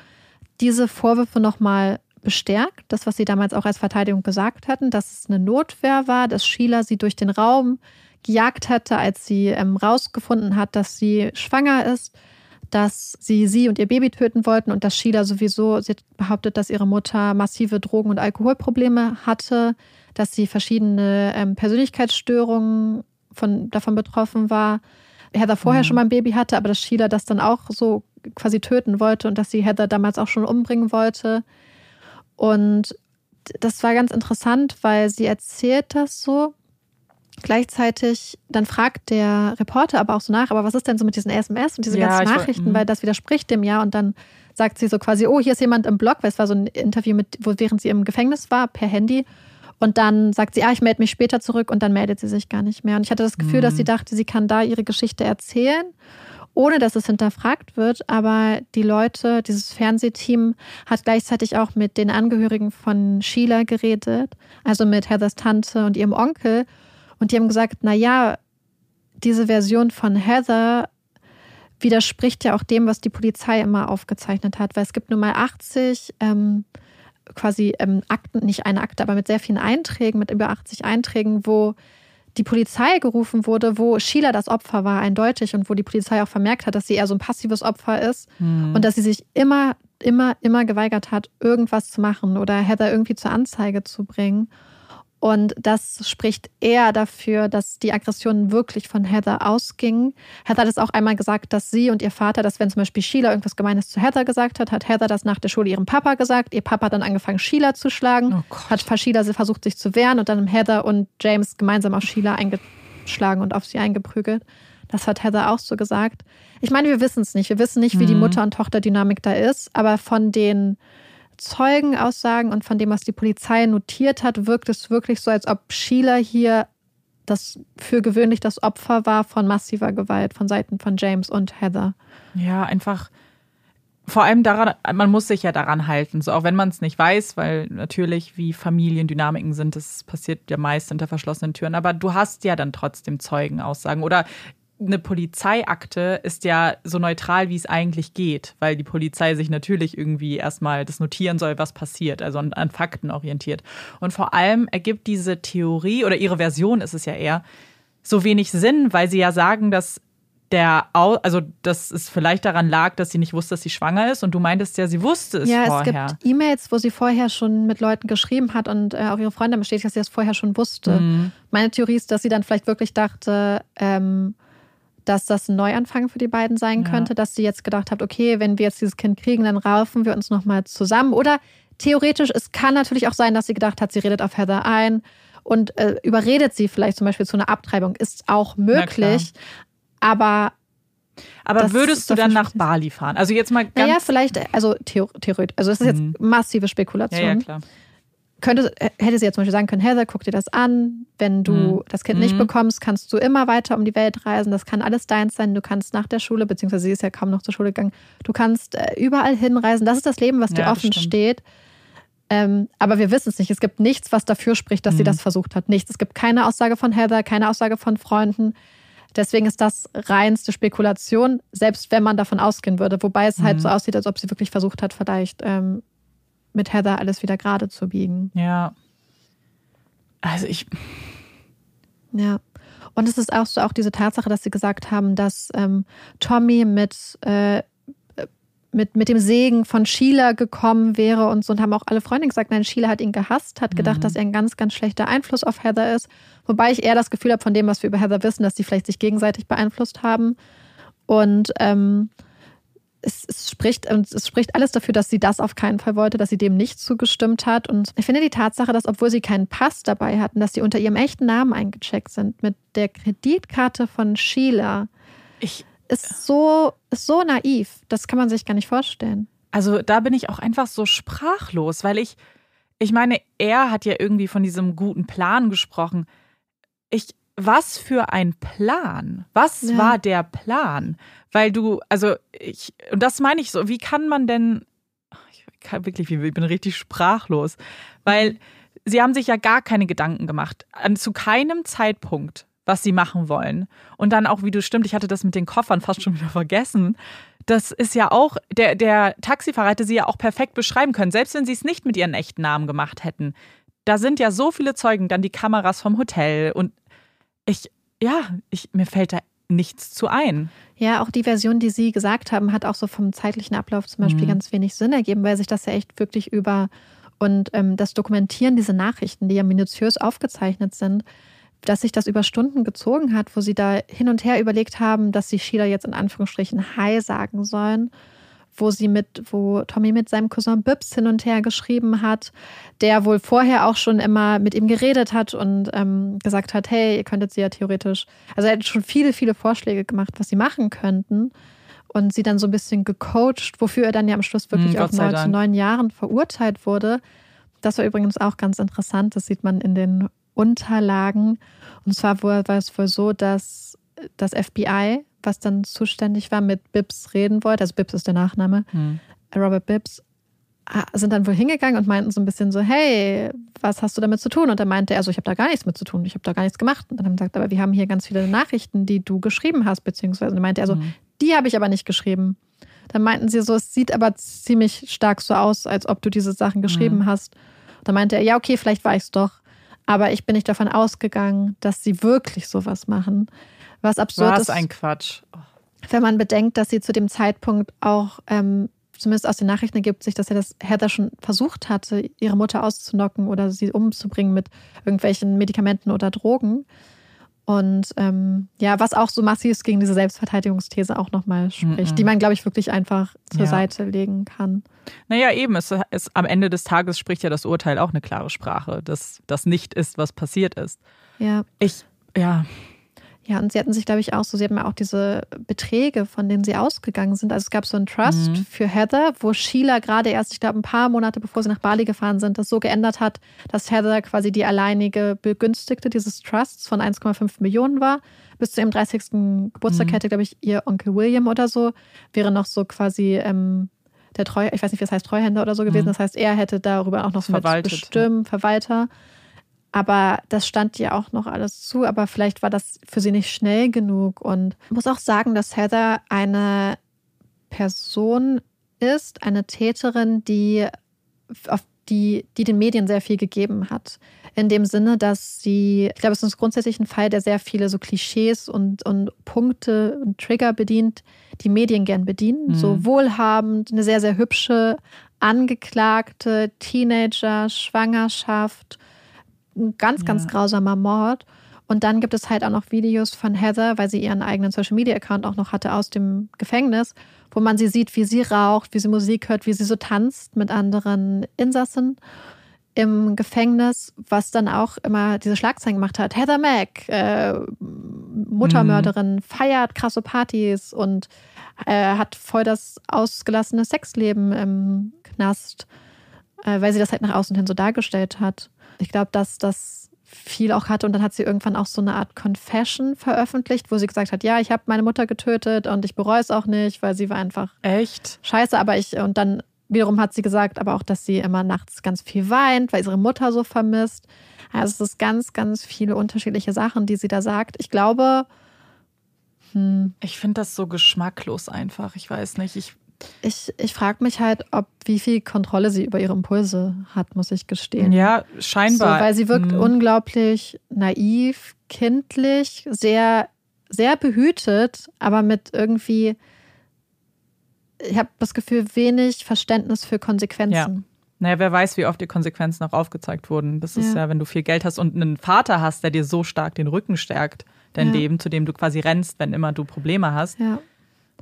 diese Vorwürfe nochmal bestärkt. Das, was sie damals auch als Verteidigung gesagt hatten, dass es eine Notwehr war, dass Sheila sie durch den Raum gejagt hatte, als sie ähm, rausgefunden hat, dass sie schwanger ist dass sie sie und ihr Baby töten wollten und dass Sheila sowieso, sie behauptet, dass ihre Mutter massive Drogen- und Alkoholprobleme hatte, dass sie verschiedene ähm, Persönlichkeitsstörungen von, davon betroffen war. Heather vorher mhm. schon mal ein Baby hatte, aber dass Sheila das dann auch so quasi töten wollte und dass sie Heather damals auch schon umbringen wollte. Und das war ganz interessant, weil sie erzählt das so Gleichzeitig, dann fragt der Reporter aber auch so nach, aber was ist denn so mit diesen SMS und diese ja, ganzen Nachrichten, weil mhm. das widerspricht dem ja und dann sagt sie so quasi, oh, hier ist jemand im Blog, weil es war so ein Interview mit, wo während sie im Gefängnis war, per Handy. Und dann sagt sie, ah, ich melde mich später zurück und dann meldet sie sich gar nicht mehr. Und ich hatte das Gefühl, mhm. dass sie mhm. dachte, sie kann da ihre Geschichte erzählen, ohne dass es hinterfragt wird. Aber die Leute, dieses Fernsehteam hat gleichzeitig auch mit den Angehörigen von Sheila geredet, also mit Heathers Tante und ihrem Onkel. Und die haben gesagt, na ja, diese Version von Heather widerspricht ja auch dem, was die Polizei immer aufgezeichnet hat, weil es gibt nur mal 80 ähm, quasi ähm, Akten, nicht eine Akte, aber mit sehr vielen Einträgen, mit über 80 Einträgen, wo die Polizei gerufen wurde, wo Sheila das Opfer war, eindeutig, und wo die Polizei auch vermerkt hat, dass sie eher so ein passives Opfer ist mhm. und dass sie sich immer, immer, immer geweigert hat, irgendwas zu machen oder Heather irgendwie zur Anzeige zu bringen. Und das spricht eher dafür, dass die Aggressionen wirklich von Heather ausgingen. Heather hat es auch einmal gesagt, dass sie und ihr Vater, dass wenn zum Beispiel Sheila irgendwas Gemeines zu Heather gesagt hat, hat Heather das nach der Schule ihrem Papa gesagt. Ihr Papa hat dann angefangen, Sheila zu schlagen, oh hat Sheila versucht, sich zu wehren und dann haben Heather und James gemeinsam auf Sheila eingeschlagen und auf sie eingeprügelt. Das hat Heather auch so gesagt. Ich meine, wir wissen es nicht. Wir wissen nicht, wie mhm. die Mutter- und Tochter-Dynamik da ist, aber von den Zeugenaussagen und von dem, was die Polizei notiert hat, wirkt es wirklich so, als ob Sheila hier das für gewöhnlich das Opfer war von massiver Gewalt von Seiten von James und Heather. Ja, einfach vor allem daran, man muss sich ja daran halten, so auch wenn man es nicht weiß, weil natürlich wie Familiendynamiken sind, das passiert ja meist hinter verschlossenen Türen, aber du hast ja dann trotzdem Zeugenaussagen oder eine Polizeiakte ist ja so neutral, wie es eigentlich geht, weil die Polizei sich natürlich irgendwie erstmal das notieren soll, was passiert, also an, an, Fakten orientiert. Und vor allem ergibt diese Theorie oder ihre Version ist es ja eher so wenig Sinn, weil sie ja sagen, dass der, also dass es vielleicht daran lag, dass sie nicht wusste, dass sie schwanger ist. Und du meintest ja, sie wusste es ja, vorher. Ja, es gibt E-Mails, wo sie vorher schon mit Leuten geschrieben hat und äh, auch ihre Freundin bestätigt, dass sie das vorher schon wusste. Mhm. Meine Theorie ist, dass sie dann vielleicht wirklich dachte, ähm, dass das ein Neuanfang für die beiden sein ja. könnte, dass sie jetzt gedacht hat, okay, wenn wir jetzt dieses Kind kriegen, dann raufen wir uns nochmal zusammen. Oder theoretisch, es kann natürlich auch sein, dass sie gedacht hat, sie redet auf Heather ein und äh, überredet sie vielleicht zum Beispiel zu einer Abtreibung. Ist auch möglich. Aber Aber Das- würdest du dann nach. Bali fahren? Also jetzt mal ganz. naja, vielleicht, also theo- theoretisch, also es ist jetzt Mhm. massive ja, Spekulation. ja, klar. Könnte, hätte sie jetzt zum Beispiel sagen können, Heather, guck dir das an. Wenn du Mhm. das Kind nicht Mhm. bekommst, kannst du immer weiter um die Welt reisen. Das kann alles deins sein. Du kannst nach der Schule, beziehungsweise sie ist ja kaum noch zur Schule gegangen, du kannst äh, überall hinreisen. Das ist das Leben, was dir Ja, offen steht. Ähm, aber wir wissen es nicht. Es gibt nichts, was dafür spricht, dass sie Mhm. das versucht hat. Nichts. Es gibt keine Aussage von Heather, keine Aussage von Freunden. Deswegen ist das reinste Spekulation, selbst wenn man davon ausgehen würde. Wobei es halt Mhm. so aussieht, als ob sie wirklich versucht hat, vielleicht ähm, mit Heather alles wieder gerade zu biegen. Ja. Also ich. Ja. Und es ist auch so auch diese Tatsache, dass sie gesagt haben, dass ähm, Tommy mit, äh, mit, mit dem Segen von Sheila gekommen wäre und so und haben auch alle Freunde gesagt, nein, Sheila hat ihn gehasst, hat gedacht, Mhm. dass er ein ganz, ganz schlechter Einfluss auf Heather ist. Wobei ich eher das Gefühl habe von dem, was wir über Heather wissen, dass sie vielleicht sich gegenseitig beeinflusst haben. Und ähm, es, es, spricht, es spricht alles dafür, dass sie das auf keinen Fall wollte, dass sie dem nicht zugestimmt hat. Und ich finde die Tatsache, dass obwohl sie keinen Pass dabei hatten, dass sie unter ihrem echten Namen eingecheckt sind, mit der Kreditkarte von Sheila, ich ist so, ist so naiv. Das kann man sich gar nicht vorstellen. Also da bin ich auch einfach so sprachlos, weil ich, ich meine, er hat ja irgendwie von diesem guten Plan gesprochen. Ich, was für ein Plan? Was Ja. war der Plan? Weil du, also ich, und das meine ich so, wie kann man denn, ich kann wirklich, ich bin richtig sprachlos, weil sie haben sich ja gar keine Gedanken gemacht, an, zu keinem Zeitpunkt, was sie machen wollen. Und dann auch, wie du stimmt, ich hatte das mit den Koffern fast schon wieder vergessen. Das ist ja auch, der, der Taxifahrer hätte sie ja auch perfekt beschreiben können, selbst wenn sie es nicht mit ihren echten Namen gemacht hätten. Da sind ja so viele Zeugen, dann die Kameras vom Hotel und ich, ja, ich, mir fällt da nichts zu ein. Ja, auch die Version, die Sie gesagt haben, hat auch so vom zeitlichen Ablauf zum Beispiel Mhm. ganz wenig Sinn ergeben, weil sich das ja echt wirklich über und ähm, das Dokumentieren dieser Nachrichten, die ja minutiös aufgezeichnet sind, dass sich das über Stunden gezogen hat, wo sie da hin und her überlegt haben, dass sie Sheila jetzt in Anführungsstrichen Hi sagen sollen, wo sie mit, wo Tommy mit seinem Cousin Bibbs hin und her geschrieben hat, der wohl vorher auch schon immer mit ihm geredet hat und ähm, gesagt hat, hey, ihr könntet sie ja theoretisch, also er hat schon viele, viele Vorschläge gemacht, was sie machen könnten und sie dann so ein bisschen gecoacht, wofür er dann ja am Schluss wirklich Hm, auf Gott sei neun, zu neun Jahren verurteilt wurde. Das war übrigens auch ganz interessant, das sieht man in den Unterlagen. Und zwar war war es wohl so, dass das FBI, was dann zuständig war, mit Bibbs reden wollte, also Bibbs ist der Nachname, Hm. Robert Bibbs, ah, sind dann wohl hingegangen und meinten so ein bisschen so, hey, was hast du damit zu tun? Und dann meinte er so, ich habe da gar nichts mit zu tun, ich habe da gar nichts gemacht. Und dann haben sie gesagt, aber wir haben hier ganz viele Nachrichten, die du geschrieben hast, beziehungsweise, und dann meinte er so, Mhm. die habe ich aber nicht geschrieben. Dann meinten sie so, es sieht aber ziemlich stark so aus, als ob du diese Sachen geschrieben Mhm. hast. Dann meinte er, ja, okay, vielleicht war ich es doch. Aber ich bin nicht davon ausgegangen, dass sie wirklich sowas machen. Was absurd Was ist, ein Quatsch. Oh. wenn man bedenkt, dass sie zu dem Zeitpunkt auch, ähm, zumindest aus den Nachrichten ergibt sich, dass er das Heather schon versucht hatte, ihre Mutter auszunocken oder sie umzubringen mit irgendwelchen Medikamenten oder Drogen. Und ähm, ja, was auch so massiv gegen diese Selbstverteidigungsthese auch nochmal spricht, Mhm. die man, glaube ich, wirklich einfach zur Ja. Seite legen kann. Naja, eben, es ist, am Ende des Tages spricht ja das Urteil auch eine klare Sprache, dass das nicht ist, was passiert ist. Ja. Ich, ja, Ja, und sie hatten sich, glaube ich, auch so, sie haben ja auch diese Beträge, von denen sie ausgegangen sind. Also es gab so einen Trust Mhm. für Heather, wo Sheila gerade erst, ich glaube, ein paar Monate bevor sie nach Bali gefahren sind, das so geändert hat, dass Heather quasi die alleinige Begünstigte dieses Trusts von 1,5 Millionen war. Bis zu ihrem 30. Geburtstag Mhm. hätte, glaube ich, ihr Onkel William oder so, wäre noch so quasi ähm, der Treu, ich weiß nicht, wie das heißt, Treuhänder oder so gewesen. Mhm. Das heißt, er hätte darüber auch noch so Verwaltet, bestimmen, Verwalter. Aber das stand ihr auch noch alles zu, aber vielleicht war das für sie nicht schnell genug. Und ich muss auch sagen, dass Heather eine Person ist, eine Täterin, die auf die, die den Medien sehr viel gegeben hat. In dem Sinne, dass sie, ich glaube, es ist grundsätzlich ein Fall, der sehr viele so Klischees und, und Punkte und Trigger bedient, die Medien gern bedienen. Mhm. So wohlhabend, eine sehr, sehr hübsche Angeklagte, Teenager, Schwangerschaft, ein ganz, ganz Ja. grausamer Mord. Und dann gibt es halt auch noch Videos von Heather, weil sie ihren eigenen Social Media Account auch noch hatte aus dem Gefängnis, wo man sie sieht, wie sie raucht, wie sie Musik hört, wie sie so tanzt mit anderen Insassen im Gefängnis, was dann auch immer diese Schlagzeilen gemacht hat. Heather Mack, äh, Muttermörderin, mhm. feiert krasse Partys und äh, hat voll das ausgelassene Sexleben im Knast, äh, weil sie das halt nach außen hin so dargestellt hat. Ich glaube, dass das viel auch hatte und dann hat sie irgendwann auch so eine Art Confession veröffentlicht, wo sie gesagt hat, ja, ich habe meine Mutter getötet und ich bereue es auch nicht, weil sie war einfach echt scheiße, aber ich und dann Wiederum hat sie gesagt, aber auch, dass sie immer nachts ganz viel weint, weil sie ihre Mutter so vermisst. Also es ist ganz, ganz viele unterschiedliche Sachen, die sie da sagt. Ich glaube. Hm. Ich finde das so geschmacklos einfach. Ich weiß nicht. Ich, ich, ich frage mich halt, ob wie viel Kontrolle sie über ihre Impulse hat, muss ich gestehen. Ja, scheinbar. So, weil sie wirkt hm. unglaublich naiv, kindlich, sehr, sehr behütet, aber mit irgendwie ich habe das Gefühl, wenig Verständnis für Konsequenzen. Ja. Naja, wer weiß, wie oft die Konsequenzen auch aufgezeigt wurden. Das ist ja. ja, wenn du viel Geld hast und einen Vater hast, der dir so stark den Rücken stärkt, dein ja. Leben, zu dem du quasi rennst, wenn immer du Probleme hast. Ja.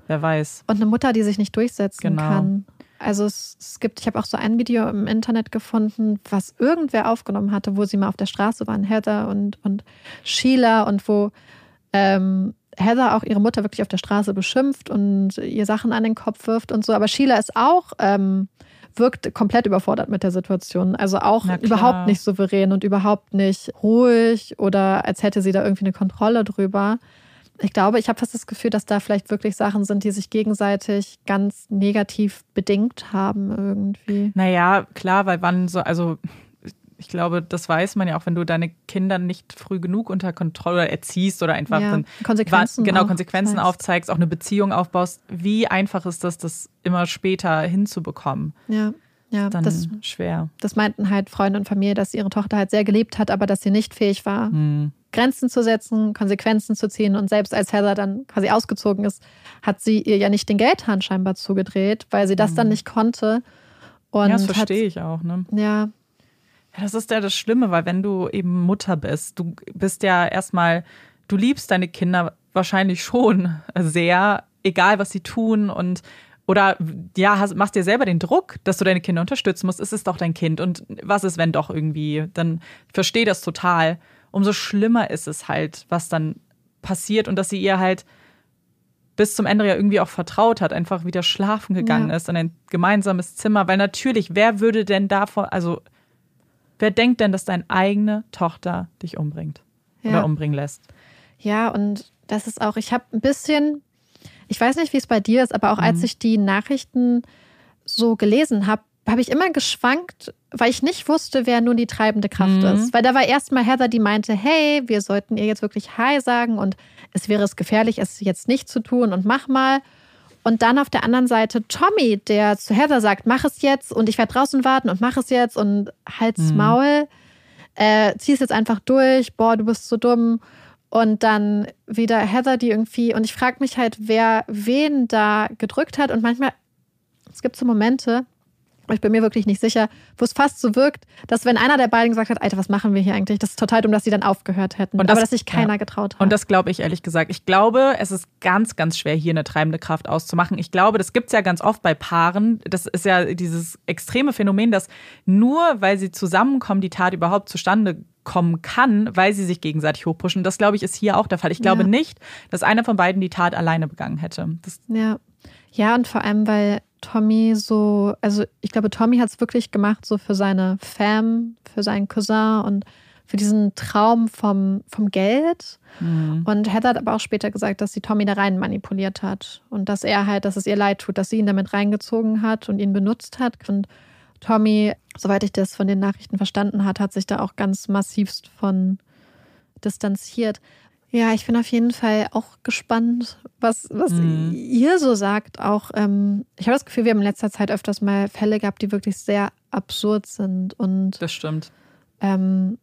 Wer weiß. Und eine Mutter, die sich nicht durchsetzen genau. kann. Also es, es gibt, ich habe auch so ein Video im Internet gefunden, was irgendwer aufgenommen hatte, wo sie mal auf der Straße waren, Heather und, und Sheila und wo ähm, Heather auch ihre Mutter wirklich auf der Straße beschimpft und ihr Sachen an den Kopf wirft und so. Aber Sheila ist auch, ähm, wirkt komplett überfordert mit der Situation. Also auch überhaupt nicht souverän und überhaupt nicht ruhig oder als hätte sie da irgendwie eine Kontrolle drüber. Ich glaube, ich habe fast das Gefühl, dass da vielleicht wirklich Sachen sind, die sich gegenseitig ganz negativ bedingt haben irgendwie. Naja, klar, weil wann so, also ich glaube, das weiß man ja auch, wenn du deine Kinder nicht früh genug unter Kontrolle erziehst oder einfach ja, Konsequenzen genau Konsequenzen aufzeigst, auch eine Beziehung aufbaust. Wie einfach ist das, das immer später hinzubekommen? Ja. Ja, dann das, schwer. Das meinten halt Freunde und Familie, dass ihre Tochter halt sehr geliebt hat, aber dass sie nicht fähig war, hm. Grenzen zu setzen, Konsequenzen zu ziehen. Und selbst als Heather dann quasi ausgezogen ist, hat sie ihr ja nicht den Geldhahn scheinbar zugedreht, weil sie das hm. dann nicht konnte. Und ja, das verstehe ich auch. Ne? Ja, ja, das ist ja das Schlimme, weil wenn du eben Mutter bist, du bist ja erstmal, du liebst deine Kinder wahrscheinlich schon sehr, egal was sie tun und oder ja, hast, machst dir selber den Druck, dass du deine Kinder unterstützen musst. Es ist doch dein Kind. Und was ist, wenn doch irgendwie? Dann verstehe das total. Umso schlimmer ist es halt, was dann passiert und dass sie ihr halt bis zum Ende ja irgendwie auch vertraut hat, einfach wieder schlafen gegangen ja. ist in ein gemeinsames Zimmer. Weil natürlich, wer würde denn davon, also Wer denkt denn, dass deine eigene Tochter dich umbringt ja. oder umbringen lässt? Ja, und das ist auch, ich habe ein bisschen, ich weiß nicht, wie es bei dir ist, aber auch mhm. als ich die Nachrichten so gelesen habe, habe ich immer geschwankt, weil ich nicht wusste, wer nun die treibende Kraft mhm. ist. Weil da war erstmal Heather, die meinte, hey, wir sollten ihr jetzt wirklich Hi sagen und es wäre es gefährlich, es jetzt nicht zu tun und mach mal. Und dann auf der anderen Seite Tommy, der zu Heather sagt, mach es jetzt und ich werde draußen warten und mach es jetzt und halt's mhm. Maul. Äh, zieh es jetzt einfach durch, boah, du bist so dumm. Und dann wieder Heather, die irgendwie, und ich frage mich halt, wer wen da gedrückt hat. Und manchmal, es gibt so Momente, ich bin mir wirklich nicht sicher, wo es fast so wirkt, dass wenn einer der beiden gesagt hat, Alter, was machen wir hier eigentlich? Das ist total dumm, dass sie dann aufgehört hätten. Und das, Aber dass sich keiner ja. getraut hat. Und das glaube ich ehrlich gesagt. Ich glaube, es ist ganz, ganz schwer, hier eine treibende Kraft auszumachen. Ich glaube, das gibt es ja ganz oft bei Paaren. Das ist ja dieses extreme Phänomen, dass nur weil sie zusammenkommen, die Tat überhaupt zustande kommen kann, weil sie sich gegenseitig hochpushen. Das, glaube ich, ist hier auch der Fall. Ich glaube ja. nicht, dass einer von beiden die Tat alleine begangen hätte. Das ja. Ja, und vor allem, weil Tommy so, also ich glaube, Tommy hat es wirklich gemacht, so für seine Fam, für seinen Cousin und für diesen Traum vom, vom Geld. Mhm. Und Heather hat aber auch später gesagt, dass sie Tommy da rein manipuliert hat und dass er halt, dass es ihr leid tut, dass sie ihn damit reingezogen hat und ihn benutzt hat. Und Tommy, soweit ich das von den Nachrichten verstanden hat, hat sich da auch ganz massivst von distanziert. Ja, ich bin auf jeden Fall auch gespannt, was, was mhm. ihr so sagt. Auch ähm, ich habe das Gefühl, wir haben in letzter Zeit öfters mal Fälle gehabt, die wirklich sehr absurd sind und das stimmt. Ähm,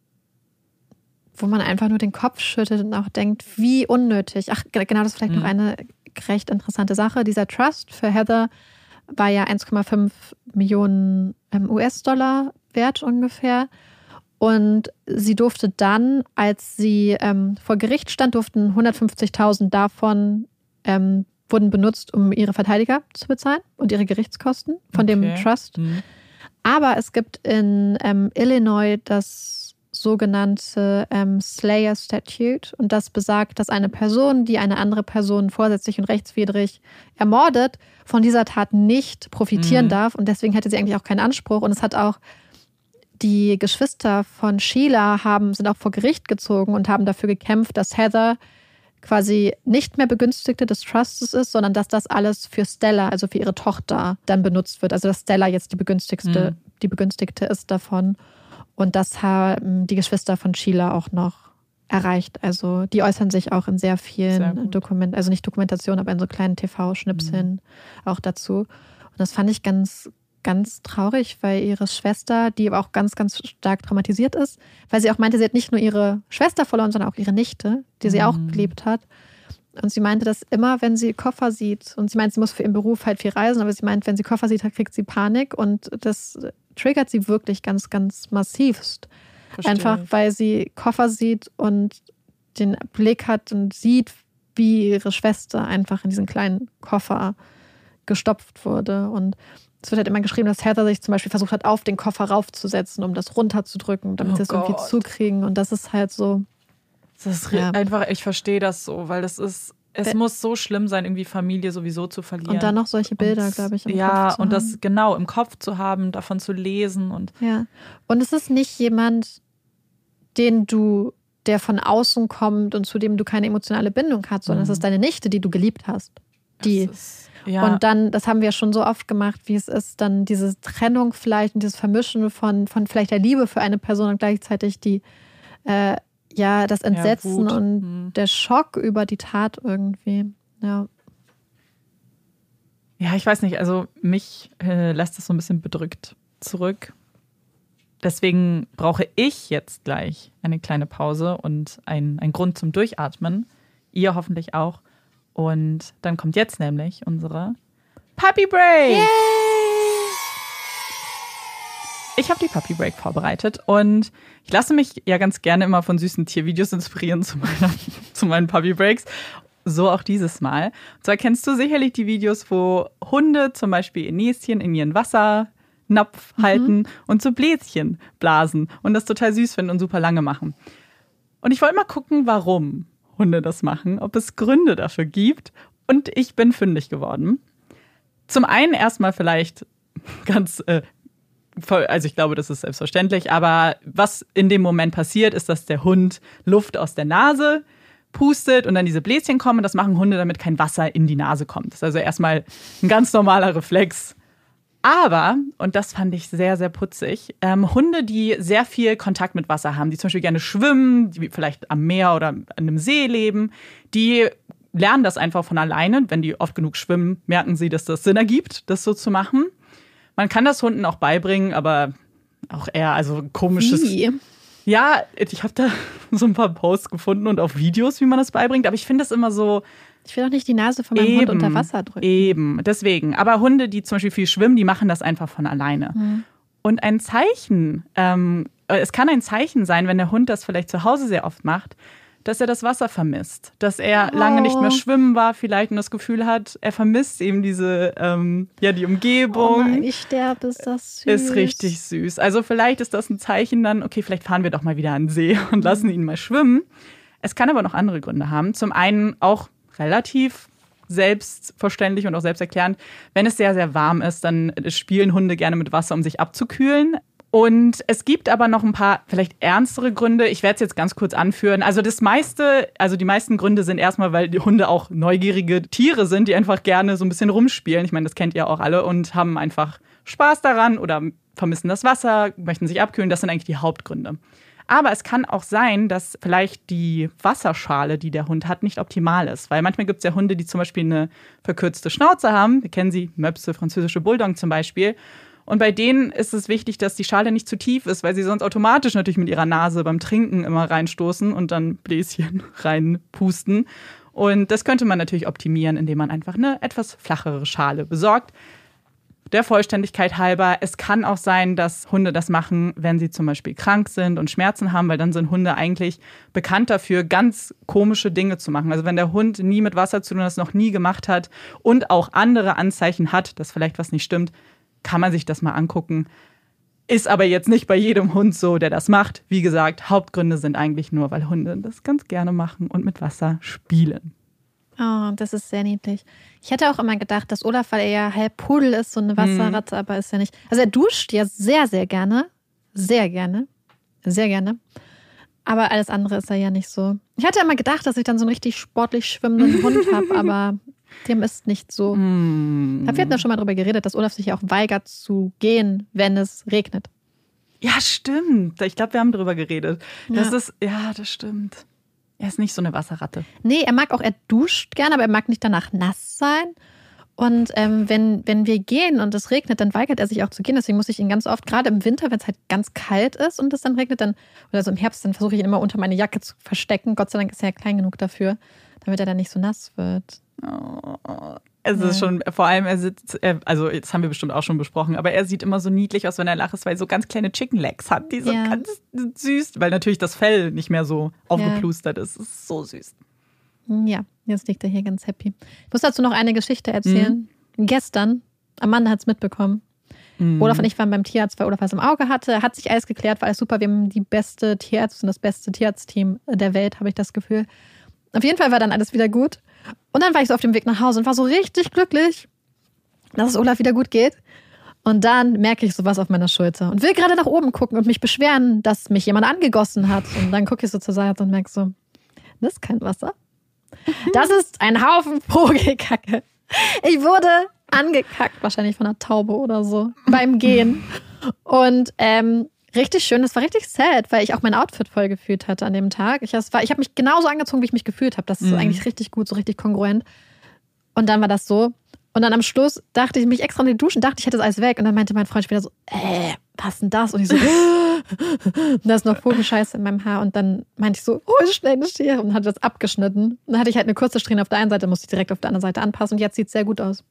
wo man einfach nur den Kopf schüttelt und auch denkt, wie unnötig. Ach, genau, das ist vielleicht mhm. noch eine recht interessante Sache. Dieser Trust für Heather war ja 1,5 Millionen ähm, US-Dollar wert ungefähr. Und sie durfte dann, als sie ähm, vor Gericht stand, durften 150.000 davon ähm, wurden benutzt, um ihre Verteidiger zu bezahlen und ihre Gerichtskosten von okay. dem Trust. Mhm. Aber es gibt in ähm, Illinois das sogenannte ähm, Slayer Statute und das besagt, dass eine Person, die eine andere Person vorsätzlich und rechtswidrig ermordet, von dieser Tat nicht profitieren Mhm. darf und deswegen hätte sie eigentlich auch keinen Anspruch und es hat auch die Geschwister von Sheila haben, sind auch vor Gericht gezogen und haben dafür gekämpft, dass Heather quasi nicht mehr Begünstigte des Trustes ist, sondern dass das alles für Stella, also für ihre Tochter, dann benutzt wird. Also dass Stella jetzt die begünstigste, Mhm. die Begünstigte ist davon. Und das haben die Geschwister von Sheila auch noch erreicht. Also die äußern sich auch in sehr vielen. Dokumenten, also nicht Dokumentation, aber in so kleinen TV-Schnipseln auch dazu. Und das fand ich ganz, ganz traurig, weil ihre Schwester, die aber auch ganz, ganz stark traumatisiert ist, weil sie auch meinte, sie hat nicht nur ihre Schwester verloren, sondern auch ihre Nichte, die sie auch Mhm. geliebt hat. Und sie meinte, dass immer, wenn sie Koffer sieht, und sie meint, sie muss für ihren Beruf halt viel reisen, aber sie meint, wenn sie Koffer sieht, kriegt sie Panik und das triggert sie wirklich ganz, ganz massivst. Verstehe. Einfach, weil sie Koffer sieht und den Blick hat und sieht, wie ihre Schwester einfach in diesen kleinen Koffer gestopft wurde. Und es wird halt immer geschrieben, dass Heather sich zum Beispiel versucht hat, auf den Koffer raufzusetzen, um das runterzudrücken, damit Oh sie es irgendwie zukriegen. Und das ist halt so. Das ist Ja. einfach, ich verstehe das so, weil das ist, es Ä- muss so schlimm sein, irgendwie Familie sowieso zu verlieren. Und dann noch solche Bilder, glaube ich. Im ja, Kopf zu und das haben. genau im Kopf zu haben, davon zu lesen und Ja. Und es ist nicht jemand, den du, der von außen kommt und zu dem du keine emotionale Bindung hast, sondern Mhm. es ist deine Nichte, die du geliebt hast. Die. ist, ja, Und dann, das haben wir schon so oft gemacht, wie es ist, dann diese Trennung vielleicht und dieses Vermischen von, von vielleicht der Liebe für eine Person und gleichzeitig die, äh, ja, das Entsetzen Wut. und Mhm. der Schock über die Tat irgendwie. Ja. Ja, ich weiß nicht, also mich äh, lässt das so ein bisschen bedrückt zurück. Deswegen brauche ich jetzt gleich eine kleine Pause und ein, ein Grund zum Durchatmen. Ihr hoffentlich auch. Und dann kommt jetzt nämlich unsere Puppy Break. Ich habe die Puppy Break vorbereitet und ich lasse mich ja ganz gerne immer von süßen Tiervideos inspirieren zu, meiner, zu meinen Puppy Breaks. So auch dieses Mal. Und zwar kennst du sicherlich die Videos, wo Hunde zum Beispiel ihr Näschen in ihren Wassernapf halten und so Bläschen blasen und das total süß finden und super lange machen. Und ich wollte mal gucken, warum Hunde das machen, ob es Gründe dafür gibt. Und ich bin fündig geworden. Zum einen erstmal vielleicht ganz, äh, also ich glaube, das ist selbstverständlich, aber was in dem Moment passiert, ist, dass der Hund Luft aus der Nase pustet und dann diese Bläschen kommen. Das machen Hunde, damit kein Wasser in die Nase kommt. Das ist also erstmal ein ganz normaler Reflex. Aber, und das fand ich sehr, sehr putzig, ähm, Hunde, die sehr viel Kontakt mit Wasser haben, die zum Beispiel gerne schwimmen, die vielleicht am Meer oder an einem See leben, die lernen das einfach von alleine. Wenn die oft genug schwimmen, merken sie, dass das Sinn ergibt, das so zu machen. Man kann das Hunden auch beibringen, aber auch eher, also komisches. Wie? Ja, ich habe da so ein paar Posts gefunden und auch Videos, wie man das beibringt, aber ich finde das immer so, Ich will doch nicht die Nase von meinem Hund unter Wasser drücken. Eben, deswegen. Aber Hunde, die zum Beispiel viel schwimmen, die machen das einfach von alleine. Mhm. Und ein Zeichen, ähm, äh, es kann ein Zeichen sein, wenn der Hund das vielleicht zu Hause sehr oft macht, dass er das Wasser vermisst. Dass er lange nicht mehr Oh. schwimmen war, vielleicht und das Gefühl hat, er vermisst eben diese, ähm, ja, die Oh Umgebung. nein, ich sterbe, ist das süß. ist richtig süß. Also vielleicht ist das ein Zeichen dann, okay, vielleicht fahren wir doch mal wieder an den See und lassen ihn mal schwimmen. Es kann aber noch andere Gründe haben. Zum einen auch relativ selbstverständlich und auch selbsterklärend, wenn es sehr, sehr warm ist, dann spielen Hunde gerne mit Wasser, um sich abzukühlen. Und es gibt aber noch ein paar vielleicht ernstere Gründe. Ich werde es jetzt ganz kurz anführen. Also das meiste, also die meisten Gründe sind erstmal, weil die Hunde auch neugierige Tiere sind, die einfach gerne so ein bisschen rumspielen. Ich meine, das kennt ihr auch alle und haben einfach Spaß daran oder vermissen das Wasser, möchten sich abkühlen. Das sind eigentlich die Hauptgründe. Aber es kann auch sein, dass vielleicht die Wasserschale, die der Hund hat, nicht optimal ist. Weil manchmal gibt es ja Hunde, die zum Beispiel eine verkürzte Schnauze haben. Wir kennen sie, Möpse, französische Bulldog zum Beispiel. Und bei denen ist es wichtig, dass die Schale nicht zu tief ist, weil sie sonst automatisch natürlich mit ihrer Nase beim Trinken immer reinstoßen und dann Bläschen reinpusten. Und das könnte man natürlich optimieren, indem man einfach eine etwas flachere Schale besorgt. Der Vollständigkeit halber, es kann auch sein, dass Hunde das machen, wenn sie zum Beispiel krank sind und Schmerzen haben, weil dann sind Hunde eigentlich bekannt dafür, ganz komische Dinge zu machen. Also wenn der Hund nie mit Wasser zu tun hat, das noch nie gemacht hat und auch andere Anzeichen hat, dass vielleicht was nicht stimmt, kann man sich das mal angucken. Ist aber jetzt nicht bei jedem Hund so, der das macht. Wie gesagt, Hauptgründe sind eigentlich nur, weil Hunde das ganz gerne machen und mit Wasser spielen. Oh, das ist sehr niedlich. Ich hätte auch immer gedacht, dass Olaf, weil er ja halb Pudel ist, so eine Wasserratte, aber ist ja nicht. Also er duscht ja sehr, sehr gerne. Sehr gerne. Sehr gerne. Aber alles andere ist er ja nicht so. Ich hatte immer gedacht, dass ich dann so einen richtig sportlich schwimmenden Hund habe, aber dem ist nicht so. Hm. Wir hatten ja schon mal darüber geredet, dass Olaf sich ja auch weigert zu gehen, wenn es regnet. Ja, stimmt. Ich glaube, wir haben darüber geredet. Das Ja. ist, ja, das stimmt. Er ist nicht so eine Wasserratte. Nee, er mag auch, er duscht gerne, aber er mag nicht danach nass sein. Und ähm, wenn, wenn wir gehen und es regnet, dann weigert er sich auch zu gehen. Deswegen muss ich ihn ganz oft, gerade im Winter, wenn es halt ganz kalt ist und es dann regnet, dann, oder so im Herbst, dann versuche ich ihn immer unter meine Jacke zu verstecken. Gott sei Dank ist er ja klein genug dafür, damit er dann nicht so nass wird. Oh, es ist schon, vor allem, er sitzt, er, also das haben wir bestimmt auch schon besprochen, aber er sieht immer so niedlich aus, wenn er lacht, weil er so ganz kleine Chicken Legs hat, die so Ja. ganz süß, weil natürlich das Fell nicht mehr so aufgeplustert ist. Es ist so süß. Ja, jetzt liegt er hier ganz happy. Ich muss dazu noch eine Geschichte erzählen. Gestern, Amanda hat es mitbekommen. Olaf und ich waren beim Tierarzt, weil Olaf was im Auge hatte. Hat sich alles geklärt, war alles super. Wir haben die beste Tierärztin, das beste Tierarztteam der Welt, habe ich das Gefühl. Auf jeden Fall war dann alles wieder gut. Und dann war ich so auf dem Weg nach Hause und war so richtig glücklich, dass es Olaf wieder gut geht. Und dann merke ich sowas auf meiner Schulter und will gerade nach oben gucken und mich beschweren, dass mich jemand angegossen hat. Und dann gucke ich so zur Seite und merke so, das ist kein Wasser. Das ist ein Haufen Vogelkacke. Ich wurde angekackt, wahrscheinlich von einer Taube oder so, beim Gehen. Und ähm, richtig schön, das war richtig sad, weil ich auch mein Outfit voll gefühlt hatte an dem Tag. Ich, das war- ich habe mich genauso angezogen, wie ich mich gefühlt habe. Das ist so eigentlich richtig gut, so richtig kongruent. Und dann war das so. Und dann am Schluss dachte ich mich extra in die Duschen, dachte ich hätte das alles weg. Und dann meinte mein Freund später so, äh, was denn das? Und ich so, und da ist noch Vogelscheiße in meinem Haar. Und dann meinte ich so, hol schnell eine Schere und hatte das abgeschnitten. Und dann hatte ich halt eine kurze Strähne auf der einen Seite, musste ich direkt auf der anderen Seite anpassen. Und jetzt sieht es sehr gut aus.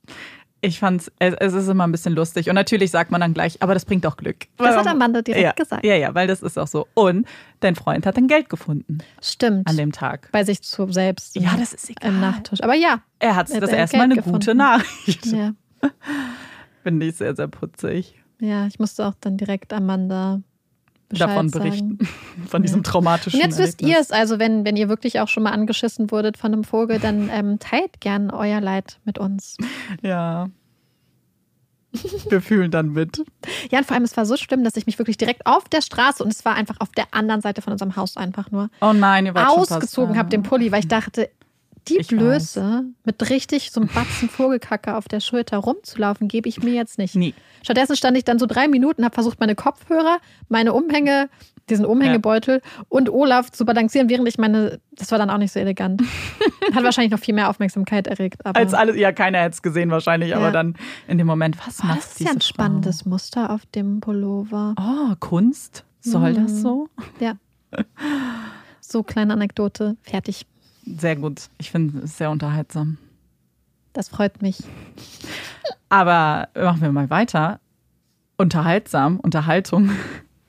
Ich fand's, es, es ist immer ein bisschen lustig. Und natürlich sagt man dann gleich, aber das bringt doch Glück. Das hat Amanda direkt ja, gesagt. Ja, ja, weil das ist auch so. Und dein Freund hat dann Geld gefunden Stimmt. an dem Tag. Bei sich zu selbst. Ja, das ist egal. Im Nachttisch. Aber ja. Er hat das erstmal eine gefunden. gute Nachricht. Ja. Finde ich sehr, sehr putzig. Ja, ich musste auch dann direkt Amanda Bescheid Davon sagen. berichten. Von diesem traumatischen Und jetzt wisst ihr es, also wenn, wenn ihr wirklich auch schon mal angeschissen wurdet von einem Vogel, dann ähm, teilt gern euer Leid mit uns. Ja. Wir fühlen dann mit. Ja, und vor allem, es war so schlimm, dass ich mich wirklich direkt auf der Straße und es war einfach auf der anderen Seite von unserem Haus einfach nur Oh nein, ihr wart ausgezogen habe, den Pulli, weil ich dachte, die Ich Blöße mit richtig so einem Batzen Vogelkacke auf der Schulter rumzulaufen, gebe ich mir jetzt nicht. Nie. Stattdessen stand ich dann so drei Minuten, habe versucht, meine Kopfhörer, meine Umhänge, diesen Umhängebeutel und Olaf zu balancieren, während ich meine, das war dann auch nicht so elegant. Hat wahrscheinlich noch viel mehr Aufmerksamkeit erregt. Als alles, ja, keiner hätte es gesehen wahrscheinlich, Ja. aber dann in dem Moment, was oh, macht das ist ja ein Frau? spannendes Muster auf dem Pullover. Oh, Kunst? Soll Mhm. das so? Ja. So, kleine Anekdote, fertig. Sehr gut. Ich finde es sehr unterhaltsam. Das freut mich. Aber machen wir mal weiter. Unterhaltsam, Unterhaltung.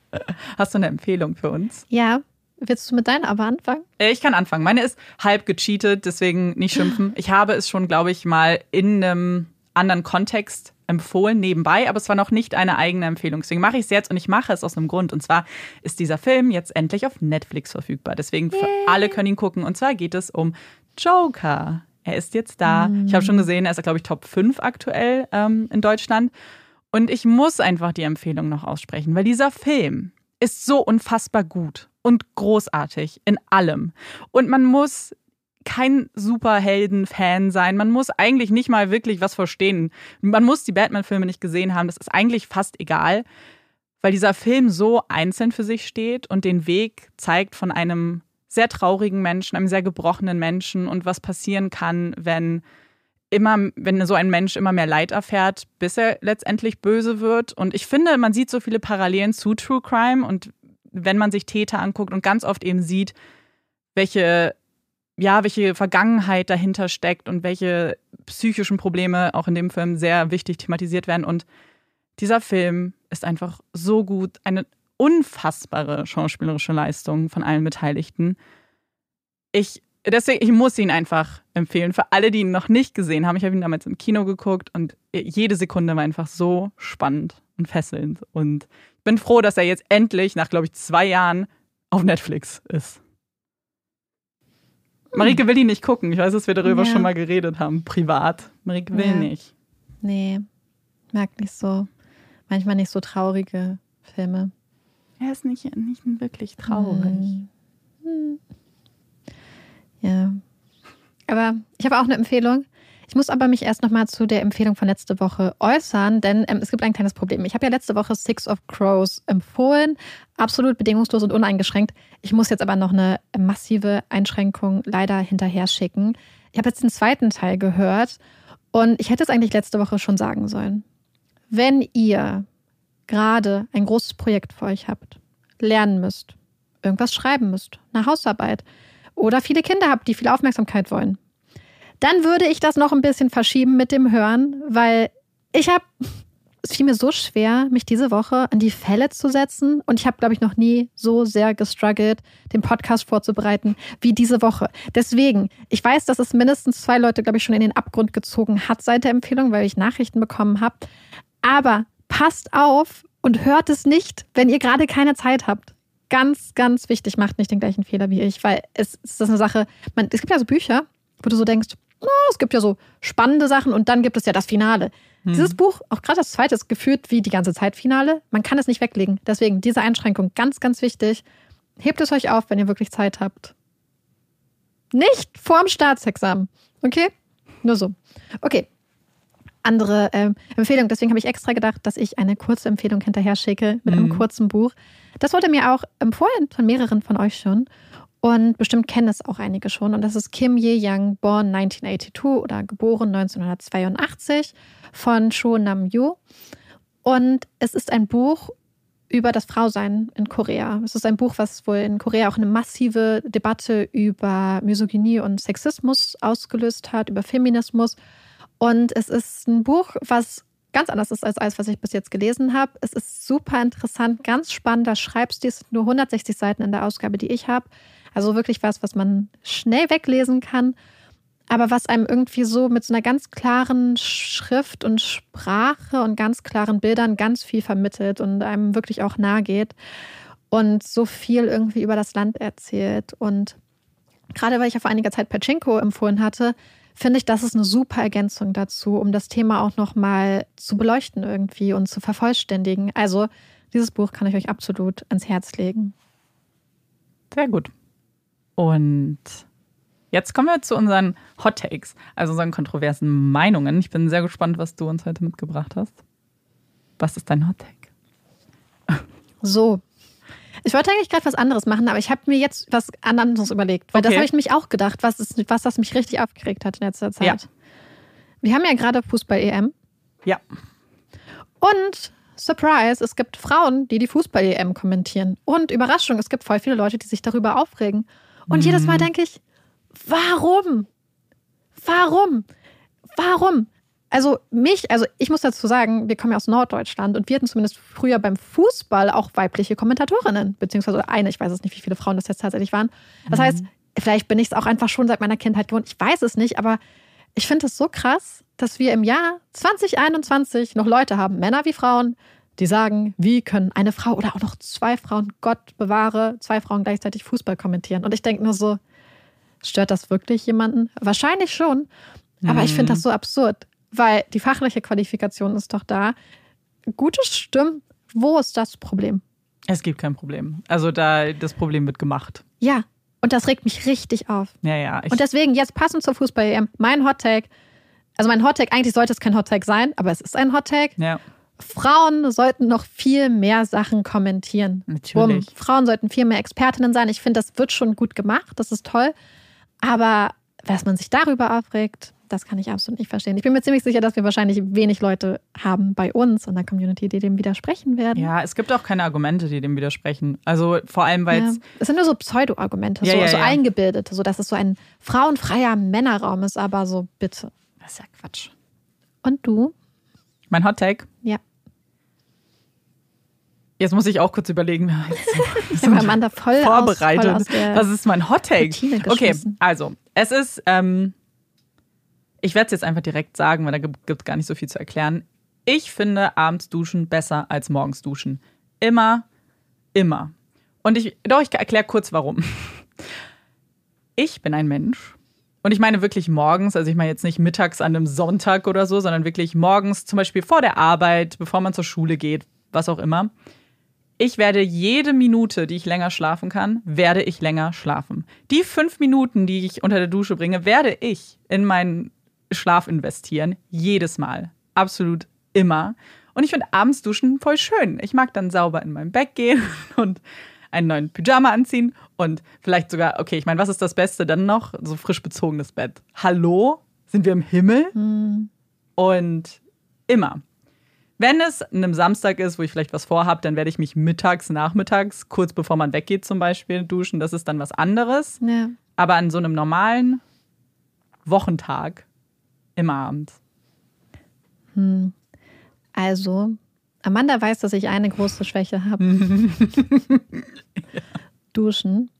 Hast du eine Empfehlung für uns? Ja, willst du mit deiner aber anfangen? Äh, Ich kann anfangen. Meine ist halb gecheatet, deswegen nicht schimpfen. Ich habe es schon, glaube ich, mal in einem anderen Kontext empfohlen, nebenbei, aber es war noch nicht eine eigene Empfehlung. Deswegen mache ich es jetzt und ich mache es aus einem Grund. Und zwar ist dieser Film jetzt endlich auf Netflix verfügbar. Deswegen für alle können ihn gucken. Und zwar geht es um Joker. Er ist jetzt da. Ich habe schon gesehen, er ist, glaube ich, Top 5 aktuell ähm, in Deutschland. Und ich muss einfach die Empfehlung noch aussprechen, weil dieser Film ist so unfassbar gut und großartig in allem. Und man muss kein Superhelden-Fan sein. Man muss eigentlich nicht mal wirklich was verstehen. Man muss die Batman-Filme nicht gesehen haben. Das ist eigentlich fast egal, weil dieser Film so einzeln für sich steht und den Weg zeigt von einem sehr traurigen Menschen, einem sehr gebrochenen Menschen und was passieren kann, wenn immer, wenn so ein Mensch immer mehr Leid erfährt, bis er letztendlich böse wird. Und ich finde, man sieht so viele Parallelen zu True Crime und wenn man sich Täter anguckt und ganz oft eben sieht, welche, ja, welche Vergangenheit dahinter steckt und welche psychischen Probleme auch in dem Film sehr wichtig thematisiert werden. Und dieser Film ist einfach so gut, eine unfassbare schauspielerische Leistung von allen Beteiligten. Ich, deswegen, ich muss ihn einfach empfehlen. Für alle, die ihn noch nicht gesehen haben, ich habe ihn damals im Kino geguckt und jede Sekunde war einfach so spannend und fesselnd. Und bin froh, dass er jetzt endlich nach, glaube ich, zwei Jahren auf Netflix ist. Marike will ihn nicht gucken. Ich weiß, dass wir darüber Ja. schon mal geredet haben, privat. Marike will Ja. nicht. Nee, mag nicht so. Manchmal nicht so traurige Filme. Er ist nicht, nicht wirklich traurig. Hm. Ja. Aber ich habe auch eine Empfehlung. Ich muss aber mich erst nochmal zu der Empfehlung von letzte Woche äußern, denn ähm, es gibt ein kleines Problem. Ich habe ja letzte Woche Six of Crows empfohlen, absolut bedingungslos und uneingeschränkt. Ich muss jetzt aber noch eine massive Einschränkung leider hinterher schicken. Ich habe jetzt den zweiten Teil gehört und ich hätte es eigentlich letzte Woche schon sagen sollen. Wenn ihr gerade ein großes Projekt vor euch habt, lernen müsst, irgendwas schreiben müsst, eine Hausarbeit oder viele Kinder habt, die viel Aufmerksamkeit wollen, dann würde ich das noch ein bisschen verschieben mit dem Hören, weil ich habe, es fiel mir so schwer, mich diese Woche an die Fälle zu setzen und ich habe, glaube ich, noch nie so sehr gestruggelt, den Podcast vorzubereiten wie diese Woche. Deswegen, ich weiß, dass es mindestens zwei Leute, glaube ich, schon in den Abgrund gezogen hat seit der Empfehlung, weil ich Nachrichten bekommen habe. Aber passt auf und hört es nicht, wenn ihr gerade keine Zeit habt. Ganz, ganz wichtig, macht nicht den gleichen Fehler wie ich, weil es, es ist eine Sache, man, es gibt ja so Bücher, wo du so denkst, oh, es gibt ja so spannende Sachen und dann gibt es ja das Finale. Dieses Buch, auch gerade das zweite, ist geführt wie die ganze Zeit Finale. Man kann es nicht weglegen. Deswegen diese Einschränkung ganz, ganz wichtig. Hebt es euch auf, wenn ihr wirklich Zeit habt. Nicht vorm Staatsexamen. Okay? Nur so. Okay. Andere ähm, Empfehlung. Deswegen habe ich extra gedacht, dass ich eine kurze Empfehlung hinterher schicke mit einem Mhm. kurzen Buch. Das wurde mir auch empfohlen von mehreren von euch schon. Und bestimmt kennen es auch einige schon. Und das ist Kim Ye-young, born 1982 oder geboren 1982 von Cho Nam-yu. Und es ist ein Buch über das Frausein in Korea. Es ist ein Buch, was wohl in Korea auch eine massive Debatte über Misogynie und Sexismus ausgelöst hat, über Feminismus. Und es ist ein Buch, was ganz anders ist als alles, was ich bis jetzt gelesen habe. Es ist super interessant, ganz spannender Schreibstil. Es sind nur 160 Seiten in der Ausgabe, die ich habe. Also wirklich was, was man schnell weglesen kann, aber was einem irgendwie so mit so einer ganz klaren Schrift und Sprache und ganz klaren Bildern ganz viel vermittelt und einem wirklich auch nahe geht und so viel irgendwie über das Land erzählt. Und gerade weil ich ja vor einiger Zeit Pachinko empfohlen hatte, finde ich, das ist eine super Ergänzung dazu, um das Thema auch nochmal zu beleuchten irgendwie und zu vervollständigen. Also dieses Buch kann ich euch absolut ans Herz legen. Sehr gut. Und jetzt kommen wir zu unseren Hot Takes, also unseren kontroversen Meinungen. Ich bin sehr gespannt, was du uns heute mitgebracht hast. Was ist dein Hot Take? So. Ich wollte eigentlich gerade was anderes machen, aber ich habe mir jetzt was anderes überlegt. Weil das Okay. habe ich mich auch gedacht, was, ist, was das mich richtig aufgeregt hat in letzter Zeit. Ja. Wir haben ja gerade Fußball-EM. Ja. Und Surprise, es gibt Frauen, die die Fußball-EM kommentieren. Und Überraschung, es gibt voll viele Leute, die sich darüber aufregen. Und Mhm. jedes Mal denke ich, warum? Warum? Warum? Also mich, also ich muss dazu sagen, wir kommen ja aus Norddeutschland und wir hatten zumindest früher beim Fußball auch weibliche Kommentatorinnen, beziehungsweise eine, ich weiß es nicht, wie viele Frauen das jetzt tatsächlich waren. Das heißt, vielleicht bin ich es auch einfach schon seit meiner Kindheit gewohnt, ich weiß es nicht, aber ich finde es so krass, dass wir im Jahr 2021 noch Leute haben, Männer wie Frauen, die sagen, wie können eine Frau oder auch noch zwei Frauen, Gott bewahre, zwei Frauen gleichzeitig Fußball kommentieren. Und ich denke nur so, stört das wirklich jemanden? Wahrscheinlich schon. Aber ich finde das so absurd, weil die fachliche Qualifikation ist doch da. Gute Stimmen, wo ist das Problem? Es gibt kein Problem. Also da das Problem wird gemacht. Ja, und das regt mich richtig auf. Ja, ja. Und deswegen jetzt passend zur Fußball-EM, mein Hottag, also mein Hottag, eigentlich sollte es kein Hottag sein, aber es ist ein Hottag. ja, Frauen sollten noch viel mehr Sachen kommentieren. Natürlich. Bumm. Frauen sollten viel mehr Expertinnen sein. Ich finde, das wird schon gut gemacht, das ist toll. Aber was man sich darüber aufregt, das kann ich absolut nicht verstehen. Ich bin mir ziemlich sicher, dass wir wahrscheinlich wenig Leute haben bei uns in der Community, die dem widersprechen werden. ja, es gibt auch keine Argumente, die dem widersprechen. Also vor allem, weil Ja. es Es sind nur so Pseudo-Argumente, Ja, so, ja, so eingebildete, so dass es so ein frauenfreier Männerraum ist, aber so bitte. das ist ja Quatsch. Und du? Mein Hot Take. Ja. Jetzt muss ich auch kurz überlegen. Ich habe Amanda voll vorbereitet. Aus, voll aus der Was ist mein Hot Take? Okay, also es ist, ähm, ich werde es jetzt einfach direkt sagen, weil da gibt es gar nicht so viel zu erklären. Ich finde abends duschen besser als morgens duschen. Immer, immer. Und ich, doch, ich erkläre kurz warum. Ich bin ein Mensch. Und ich meine wirklich morgens, also ich meine jetzt nicht mittags an einem Sonntag oder so, sondern wirklich morgens, zum Beispiel vor der Arbeit, bevor man zur Schule geht, was auch immer. Ich werde jede Minute, die ich länger schlafen kann, werde ich länger schlafen. Die fünf Minuten, die ich unter der Dusche bringe, werde ich in meinen Schlaf investieren. Jedes Mal. Absolut immer. Und ich finde abends duschen voll schön. Ich mag dann sauber in mein Bett gehen und einen neuen Pyjama anziehen und vielleicht sogar, okay, ich meine, was ist das Beste dann noch? So frisch bezogenes Bett. Hallo? Sind wir im Himmel? Hm. Und immer. Wenn es einem Samstag ist, wo ich vielleicht was vorhabe, dann werde ich mich mittags, nachmittags, kurz bevor man weggeht zum Beispiel, duschen. Das ist dann was anderes. Ja. Aber an so einem normalen Wochentag immer abends. Also, Amanda weiß, dass ich eine große Schwäche habe. Duschen.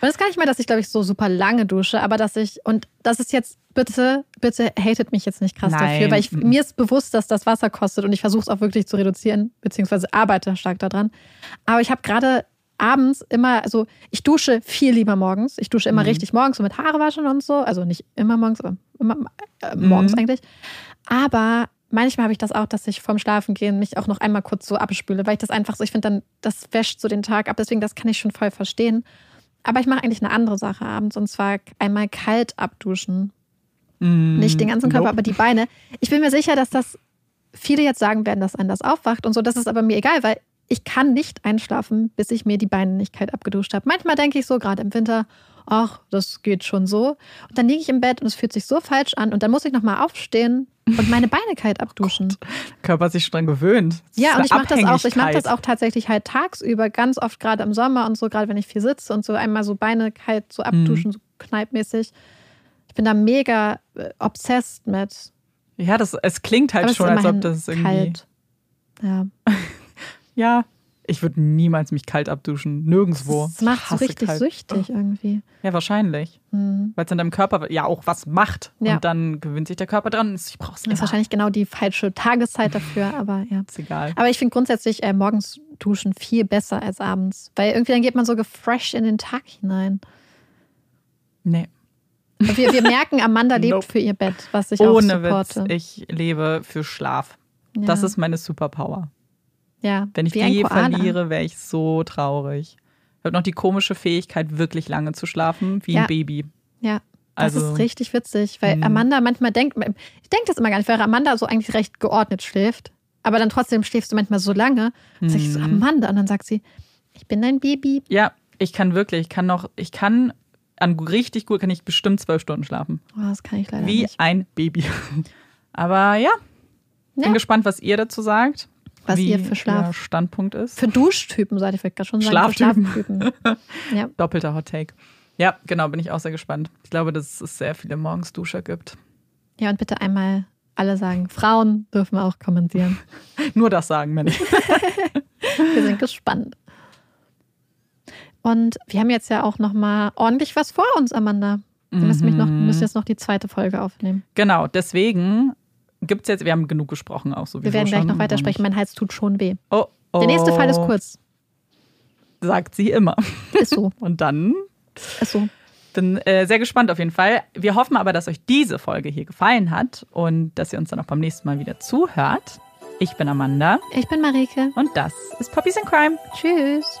Und es ist gar nicht mal, dass ich, glaube ich, so super lange dusche, aber dass ich, und das ist jetzt, bitte, bitte hatet mich jetzt nicht krass Nein. dafür, weil ich, mir ist bewusst, dass das Wasser kostet und ich versuche es auch wirklich zu reduzieren, beziehungsweise arbeite stark daran. Aber ich habe gerade abends immer, also ich dusche viel lieber morgens. Ich dusche immer richtig morgens, so mit Haare waschen und so. Also nicht immer morgens, aber immer äh, morgens eigentlich. Aber manchmal habe ich das auch, dass ich vorm Schlafengehen mich auch noch einmal kurz so abspüle, weil ich das einfach so, ich finde dann, das wäscht so den Tag ab. Deswegen, das kann ich schon voll verstehen. Aber ich mache eigentlich eine andere Sache abends und zwar einmal kalt abduschen. Nicht den ganzen Körper, nope. aber die Beine. Ich bin mir sicher, dass das viele jetzt sagen werden, dass einen das aufwacht und so. Das ist aber mir egal, weil ich kann nicht einschlafen, bis ich mir die Beine nicht kalt abgeduscht habe. Manchmal denke ich so, gerade im Winter, ach, das geht schon so. Und dann liege ich im Bett und es fühlt sich so falsch an und dann muss ich nochmal aufstehen und meine Beine kalt abduschen. Körper hat sich dran gewöhnt. Das Ja, und ich mache das auch. Ich mache das auch tatsächlich halt tagsüber, ganz oft gerade im Sommer und so, gerade wenn ich viel sitze und so einmal so Beine kalt so Mhm. abduschen, so kneipmäßig. Ich bin da mega äh, obsessed mit. Ja, das, es klingt halt Aber schon, als ob das irgendwie. kalt. Ja. Ja, ich würde niemals mich kalt abduschen. Nirgendwo. Das macht so richtig kalt. süchtig irgendwie. Ja, wahrscheinlich. Hm. Weil es in deinem Körper ja auch was macht. Ja. Und dann gewöhnt sich der Körper dran. Ich brauch's Das nicht. ist wahrscheinlich genau die falsche Tageszeit dafür, aber ja. Ist egal. Aber ich finde grundsätzlich äh, morgens duschen viel besser als abends, weil irgendwie dann geht man so gefresht in den Tag hinein. Nee. Wir, wir merken, Amanda lebt Nope. für ihr Bett, was ich auch Ohne Witz. supporte. Ich lebe für Schlaf. Ja. Das ist meine Superpower. ja, Wenn ich die verliere, wäre ich so traurig. Ich habe noch die komische Fähigkeit, wirklich lange zu schlafen, wie Ja. ein Baby. Ja, das Also- ist richtig witzig, weil Mhm. Amanda manchmal denkt, ich denke das immer gar nicht, weil Amanda so eigentlich recht geordnet schläft, aber dann trotzdem schläfst du manchmal so lange. Dann sag ich so, Amanda, und dann sagt sie, ich bin dein Baby. Ja, ich kann wirklich, ich kann noch, ich kann an richtig gut, kann ich bestimmt zwölf Stunden schlafen. Oh, das kann ich leider Wie nicht. ein Baby. Aber ja, bin Ja. gespannt, was ihr dazu sagt. Was wie ihr für Schlaf- Ihr Standpunkt ist. Für Duschtypen, sollte ich vielleicht gerade schon sagen. Schlaftypen. Schlaftypen. ja. Doppelter Hot Take. Ja, genau, bin ich auch sehr gespannt. Ich glaube, dass es sehr viele Morgensduscher gibt. ja, und bitte einmal alle sagen, Frauen dürfen auch kommentieren. Nur das sagen Männer. Wir sind gespannt. Und wir haben jetzt ja auch noch mal ordentlich was vor uns, Amanda. Wir müssen, mich noch, Mhm. müssen jetzt noch die zweite Folge aufnehmen. Genau, deswegen gibt es jetzt, wir haben genug gesprochen auch sowieso Wir werden gleich noch weitersprechen. Mein Hals tut schon weh. Oh, oh, Der nächste Fall ist kurz. Sagt sie immer. Ist so. Und dann Ist so. bin äh, sehr gespannt auf jeden Fall. Wir hoffen aber, dass euch diese Folge hier gefallen hat und dass ihr uns dann auch beim nächsten Mal wieder zuhört. Ich bin Amanda Ich bin Marike. und das ist Puppies in Crime. Tschüss.